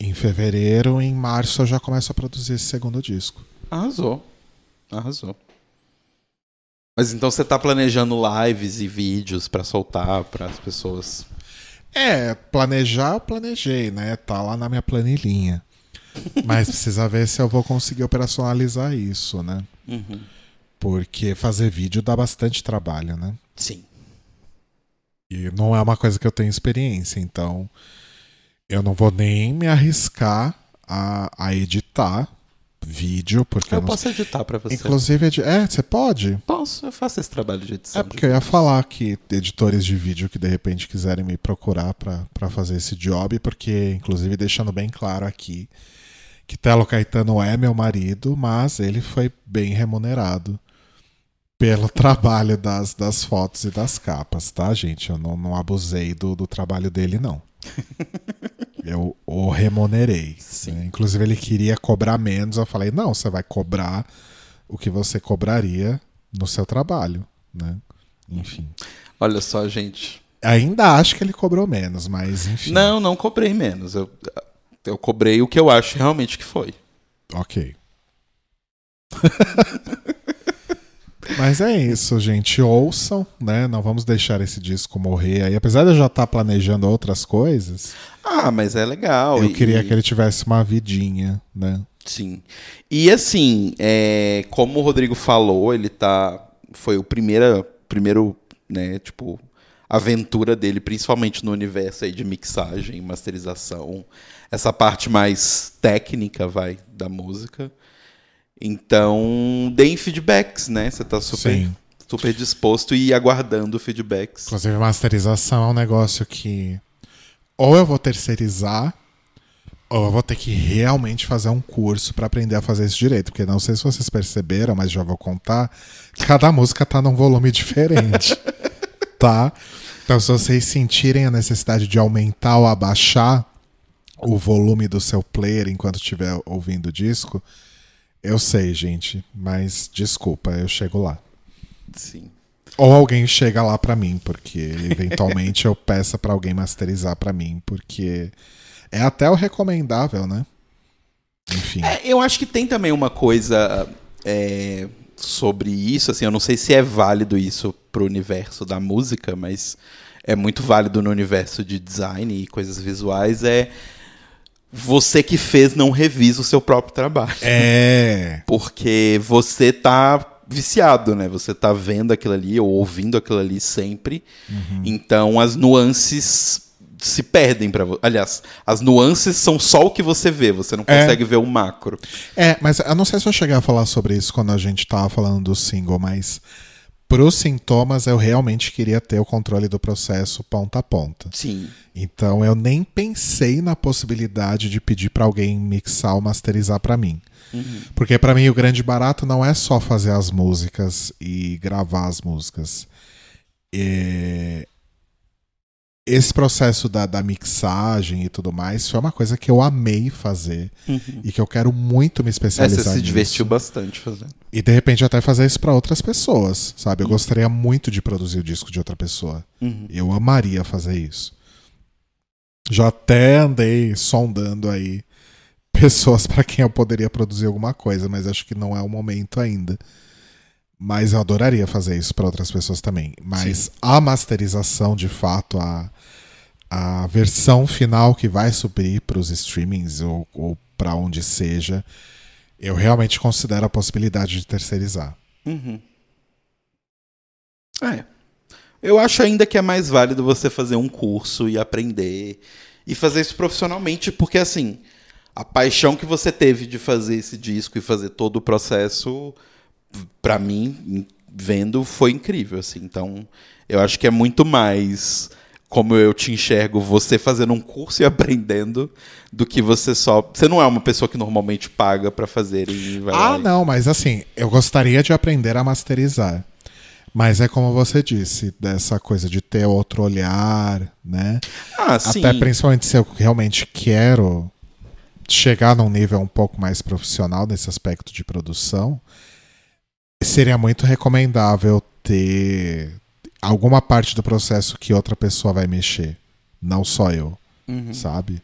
em fevereiro, em março eu já começo a produzir esse segundo disco. Arrasou. Arrasou. Mas então você tá planejando lives e vídeos pra soltar para as pessoas. É, planejar eu planejei, né? Tá lá na minha planilhinha. Mas precisa ver se eu vou conseguir operacionalizar isso, né? Uhum. Porque fazer vídeo dá bastante trabalho, né? Sim. E não é uma coisa que eu tenho experiência, então eu não vou nem me arriscar a, a editar vídeo, porque Eu, eu, não posso editar pra você. Inclusive, edi- é, você pode. Posso, eu faço esse trabalho de edição. É porque eu ia falar que editores de vídeo que de repente quiserem me procurar pra fazer esse job, porque, inclusive, deixando bem claro aqui que Telo Caetano é meu marido, mas ele foi bem remunerado pelo [LAUGHS] trabalho das, das fotos e das capas, tá, gente? Eu não, não abusei do, do trabalho dele, não. [LAUGHS] Eu o remunerei. Sim. né? Inclusive, ele queria cobrar menos. Eu falei, não, você vai cobrar o que você cobraria no seu trabalho, né? Enfim. Olha só, gente. Ainda acho que ele cobrou menos, mas enfim. Não, não cobrei menos. Eu, eu cobrei o que eu acho realmente que foi. Ok. [LAUGHS] Mas é isso, gente. Ouçam, né? Não vamos deixar esse disco morrer aí. Apesar de eu já estar planejando outras coisas, Ah, mas é legal. eu e- queria que ele tivesse uma vidinha, né? Sim. E assim, é, como o Rodrigo falou, ele tá. Foi o primeiro, primeiro, né, tipo, aventura dele, principalmente no universo aí de mixagem, masterização, essa parte mais técnica, vai, da música. Então, deem feedbacks, né? Você tá super, Sim. super disposto e aguardando feedbacks. Inclusive, masterização é um negócio que ou eu vou terceirizar, ou eu vou ter que realmente fazer um curso pra aprender a fazer isso direito. Porque não sei se vocês perceberam, mas já vou contar. Cada música tá num volume diferente. [LAUGHS] tá? Então, se vocês sentirem a necessidade de aumentar ou abaixar o volume do seu player enquanto estiver ouvindo o disco, eu sei, gente. Mas desculpa, eu chego lá. Sim. Ou alguém chega lá pra mim, porque eventualmente [LAUGHS] eu peça pra alguém masterizar pra mim, porque é até o recomendável, né? Enfim. É, eu acho que tem também uma coisa é, sobre isso, assim, eu não sei se é válido isso pro universo da música, mas é muito válido no universo de design e coisas visuais, é você que fez não revisa o seu próprio trabalho. É. Porque você tá viciado, né? Você tá vendo aquilo ali ou ouvindo aquilo ali sempre. Então as nuances se perdem para você. Aliás, as nuances são só o que você vê, você não É. consegue ver o macro. É, mas eu não sei se eu cheguei a falar sobre isso quando a gente tava falando do single, mas pros sintomas eu realmente queria ter o controle do processo ponta a ponta. Sim. Então eu nem pensei na possibilidade de pedir pra alguém mixar ou masterizar pra mim. Porque pra mim o grande barato não é só fazer as músicas e gravar as músicas. É, Esse processo da, da mixagem e tudo mais foi uma coisa que eu amei fazer e que eu quero muito me É, especializar você se nisso. divertiu bastante fazendo. E de repente até fazer isso pra outras pessoas, sabe? Eu gostaria muito de produzir o disco de outra pessoa. Uhum. Eu amaria fazer isso. Já até andei sondando aí pessoas [LAUGHS] para quem eu poderia produzir alguma coisa, mas acho que não é o momento ainda. Mas eu adoraria fazer isso para outras pessoas também. Mas a masterização, de fato, a, a versão final que vai suprir para os streamings ou, ou para onde seja, eu realmente considero a possibilidade de terceirizar. Uhum. É. Eu acho ainda que é mais válido você fazer um curso e aprender e fazer isso profissionalmente, porque assim, a paixão que você teve de fazer esse disco e fazer todo o processo, pra mim, vendo, foi incrível, assim. Então, eu acho que é muito mais como eu te enxergo você fazendo um curso e [LAUGHS] aprendendo do que você só. Você não é uma pessoa que normalmente paga pra fazer e vai lá Ah, e- não, mas assim, eu gostaria de aprender a masterizar. Mas é como você disse, dessa coisa de ter outro olhar, né? Ah, sim. Até principalmente se eu realmente quero chegar num nível um pouco mais profissional nesse aspecto de produção, seria muito recomendável ter alguma parte do processo que outra pessoa vai mexer, não só eu, Uhum. sabe?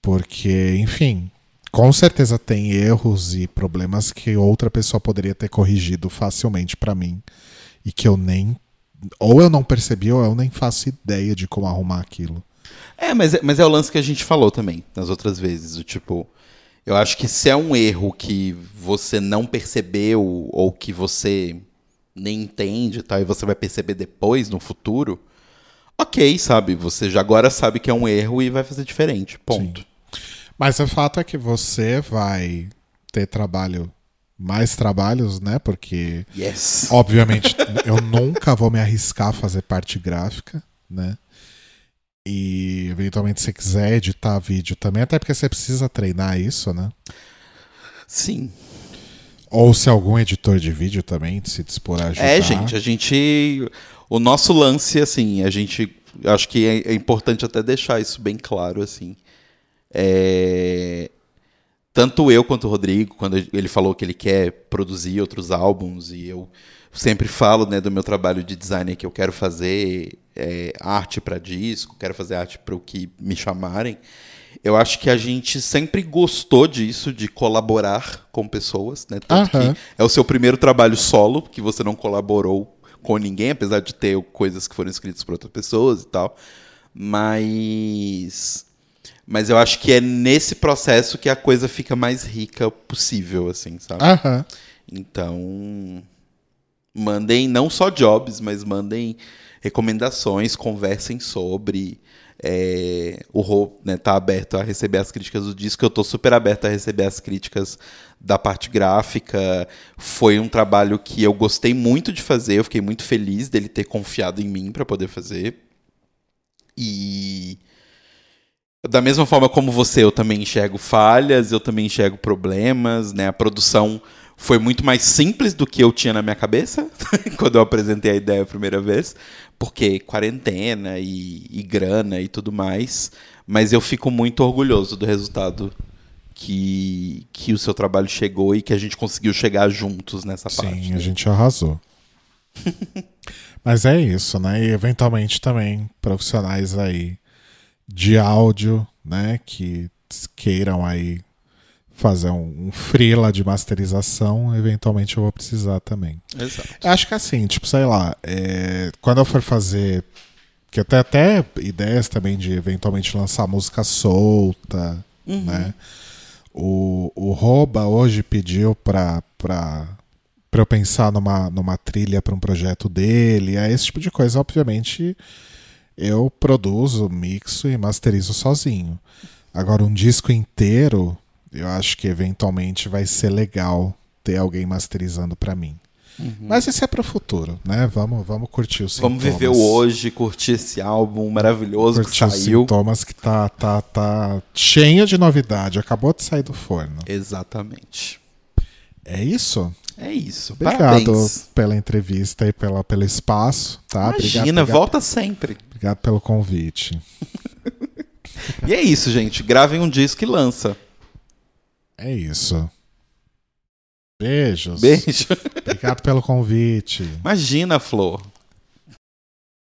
Porque, enfim, com certeza tem erros e problemas que outra pessoa poderia ter corrigido facilmente pra mim e que eu nem ou eu não percebi ou eu nem faço ideia de como arrumar aquilo. É, mas, é- mas é o lance que a gente falou também nas outras vezes. Do tipo, eu acho que se é um erro que você não percebeu ou que você nem entende e tal, e você vai perceber depois, no futuro, ok, sabe? Você já agora sabe que é um erro e vai fazer diferente. Ponto. Sim. Mas o fato é que você vai ter trabalho, mais trabalhos, né? Porque, Yes. obviamente, [LAUGHS] eu nunca vou me arriscar a fazer parte gráfica, né? E eventualmente, se quiser editar vídeo também, até porque você precisa treinar isso, né? Sim. Ou se algum editor de vídeo também se dispor a ajudar. É, gente, a gente. O nosso lance, assim, a gente. Acho que é, é importante até deixar isso bem claro, assim. É, Tanto eu quanto o Rodrigo, quando ele falou que ele quer produzir outros álbuns, e eu sempre falo né, do meu trabalho de designer que eu quero fazer é, arte para disco, quero fazer arte para o que me chamarem. Eu acho que a gente sempre gostou disso, de colaborar com pessoas, né? Tanto Aham. que é o seu primeiro trabalho solo, que você não colaborou com ninguém, apesar de ter coisas que foram escritas por outras pessoas e tal. Mas. Mas eu acho que é nesse processo que a coisa fica mais rica possível, assim, sabe? Aham. Então. Mandem não só jobs, mas mandem recomendações, conversem sobre. É, o Rô né, tá aberto a receber as críticas do disco. Eu tô super aberto a receber as críticas da parte gráfica. Foi um trabalho que eu gostei muito de fazer. Eu fiquei muito feliz dele ter confiado em mim para poder fazer. E da mesma forma como você, eu também enxergo falhas, eu também enxergo problemas, né? A produção foi muito mais simples do que eu tinha na minha cabeça [LAUGHS] quando eu apresentei a ideia a primeira vez, porque quarentena e, e grana e tudo mais. Mas eu fico muito orgulhoso do resultado que, que o seu trabalho chegou e que a gente conseguiu chegar juntos nessa parte. Sim, né? a gente arrasou. [LAUGHS] Mas é isso, né? E eventualmente também profissionais aí de áudio, né? Que queiram aí fazer um, um freela de masterização, eventualmente eu vou precisar também. Exato. Acho que assim, tipo, sei lá, é, quando eu for fazer. Que eu tenho até ideias também de eventualmente lançar música solta, Uhum. né? O, o Roba hoje pediu pra, pra, pra eu pensar numa, numa trilha pra um projeto dele. É esse tipo de coisa, obviamente, eu produzo, mixo e masterizo sozinho. Agora, um disco inteiro, eu acho que eventualmente vai ser legal ter alguém masterizando pra mim. Mas isso é pro futuro, né? Vamos, vamos curtir os Vamos sintomas. viver o hoje, curtir esse álbum maravilhoso Curtir que os saiu. sintomas que tá, tá, tá cheio de novidade. Acabou de sair do forno. Exatamente. É isso? É isso. Obrigado Parabéns. pela entrevista e pela, pelo espaço, tá? Imagina, obrigado, obrigado, volta sempre. obrigado pelo convite. [LAUGHS] E é isso, gente. Gravem um disco e lança. É isso. Beijos. Beijo. Obrigado pelo convite. Imagina, Flor.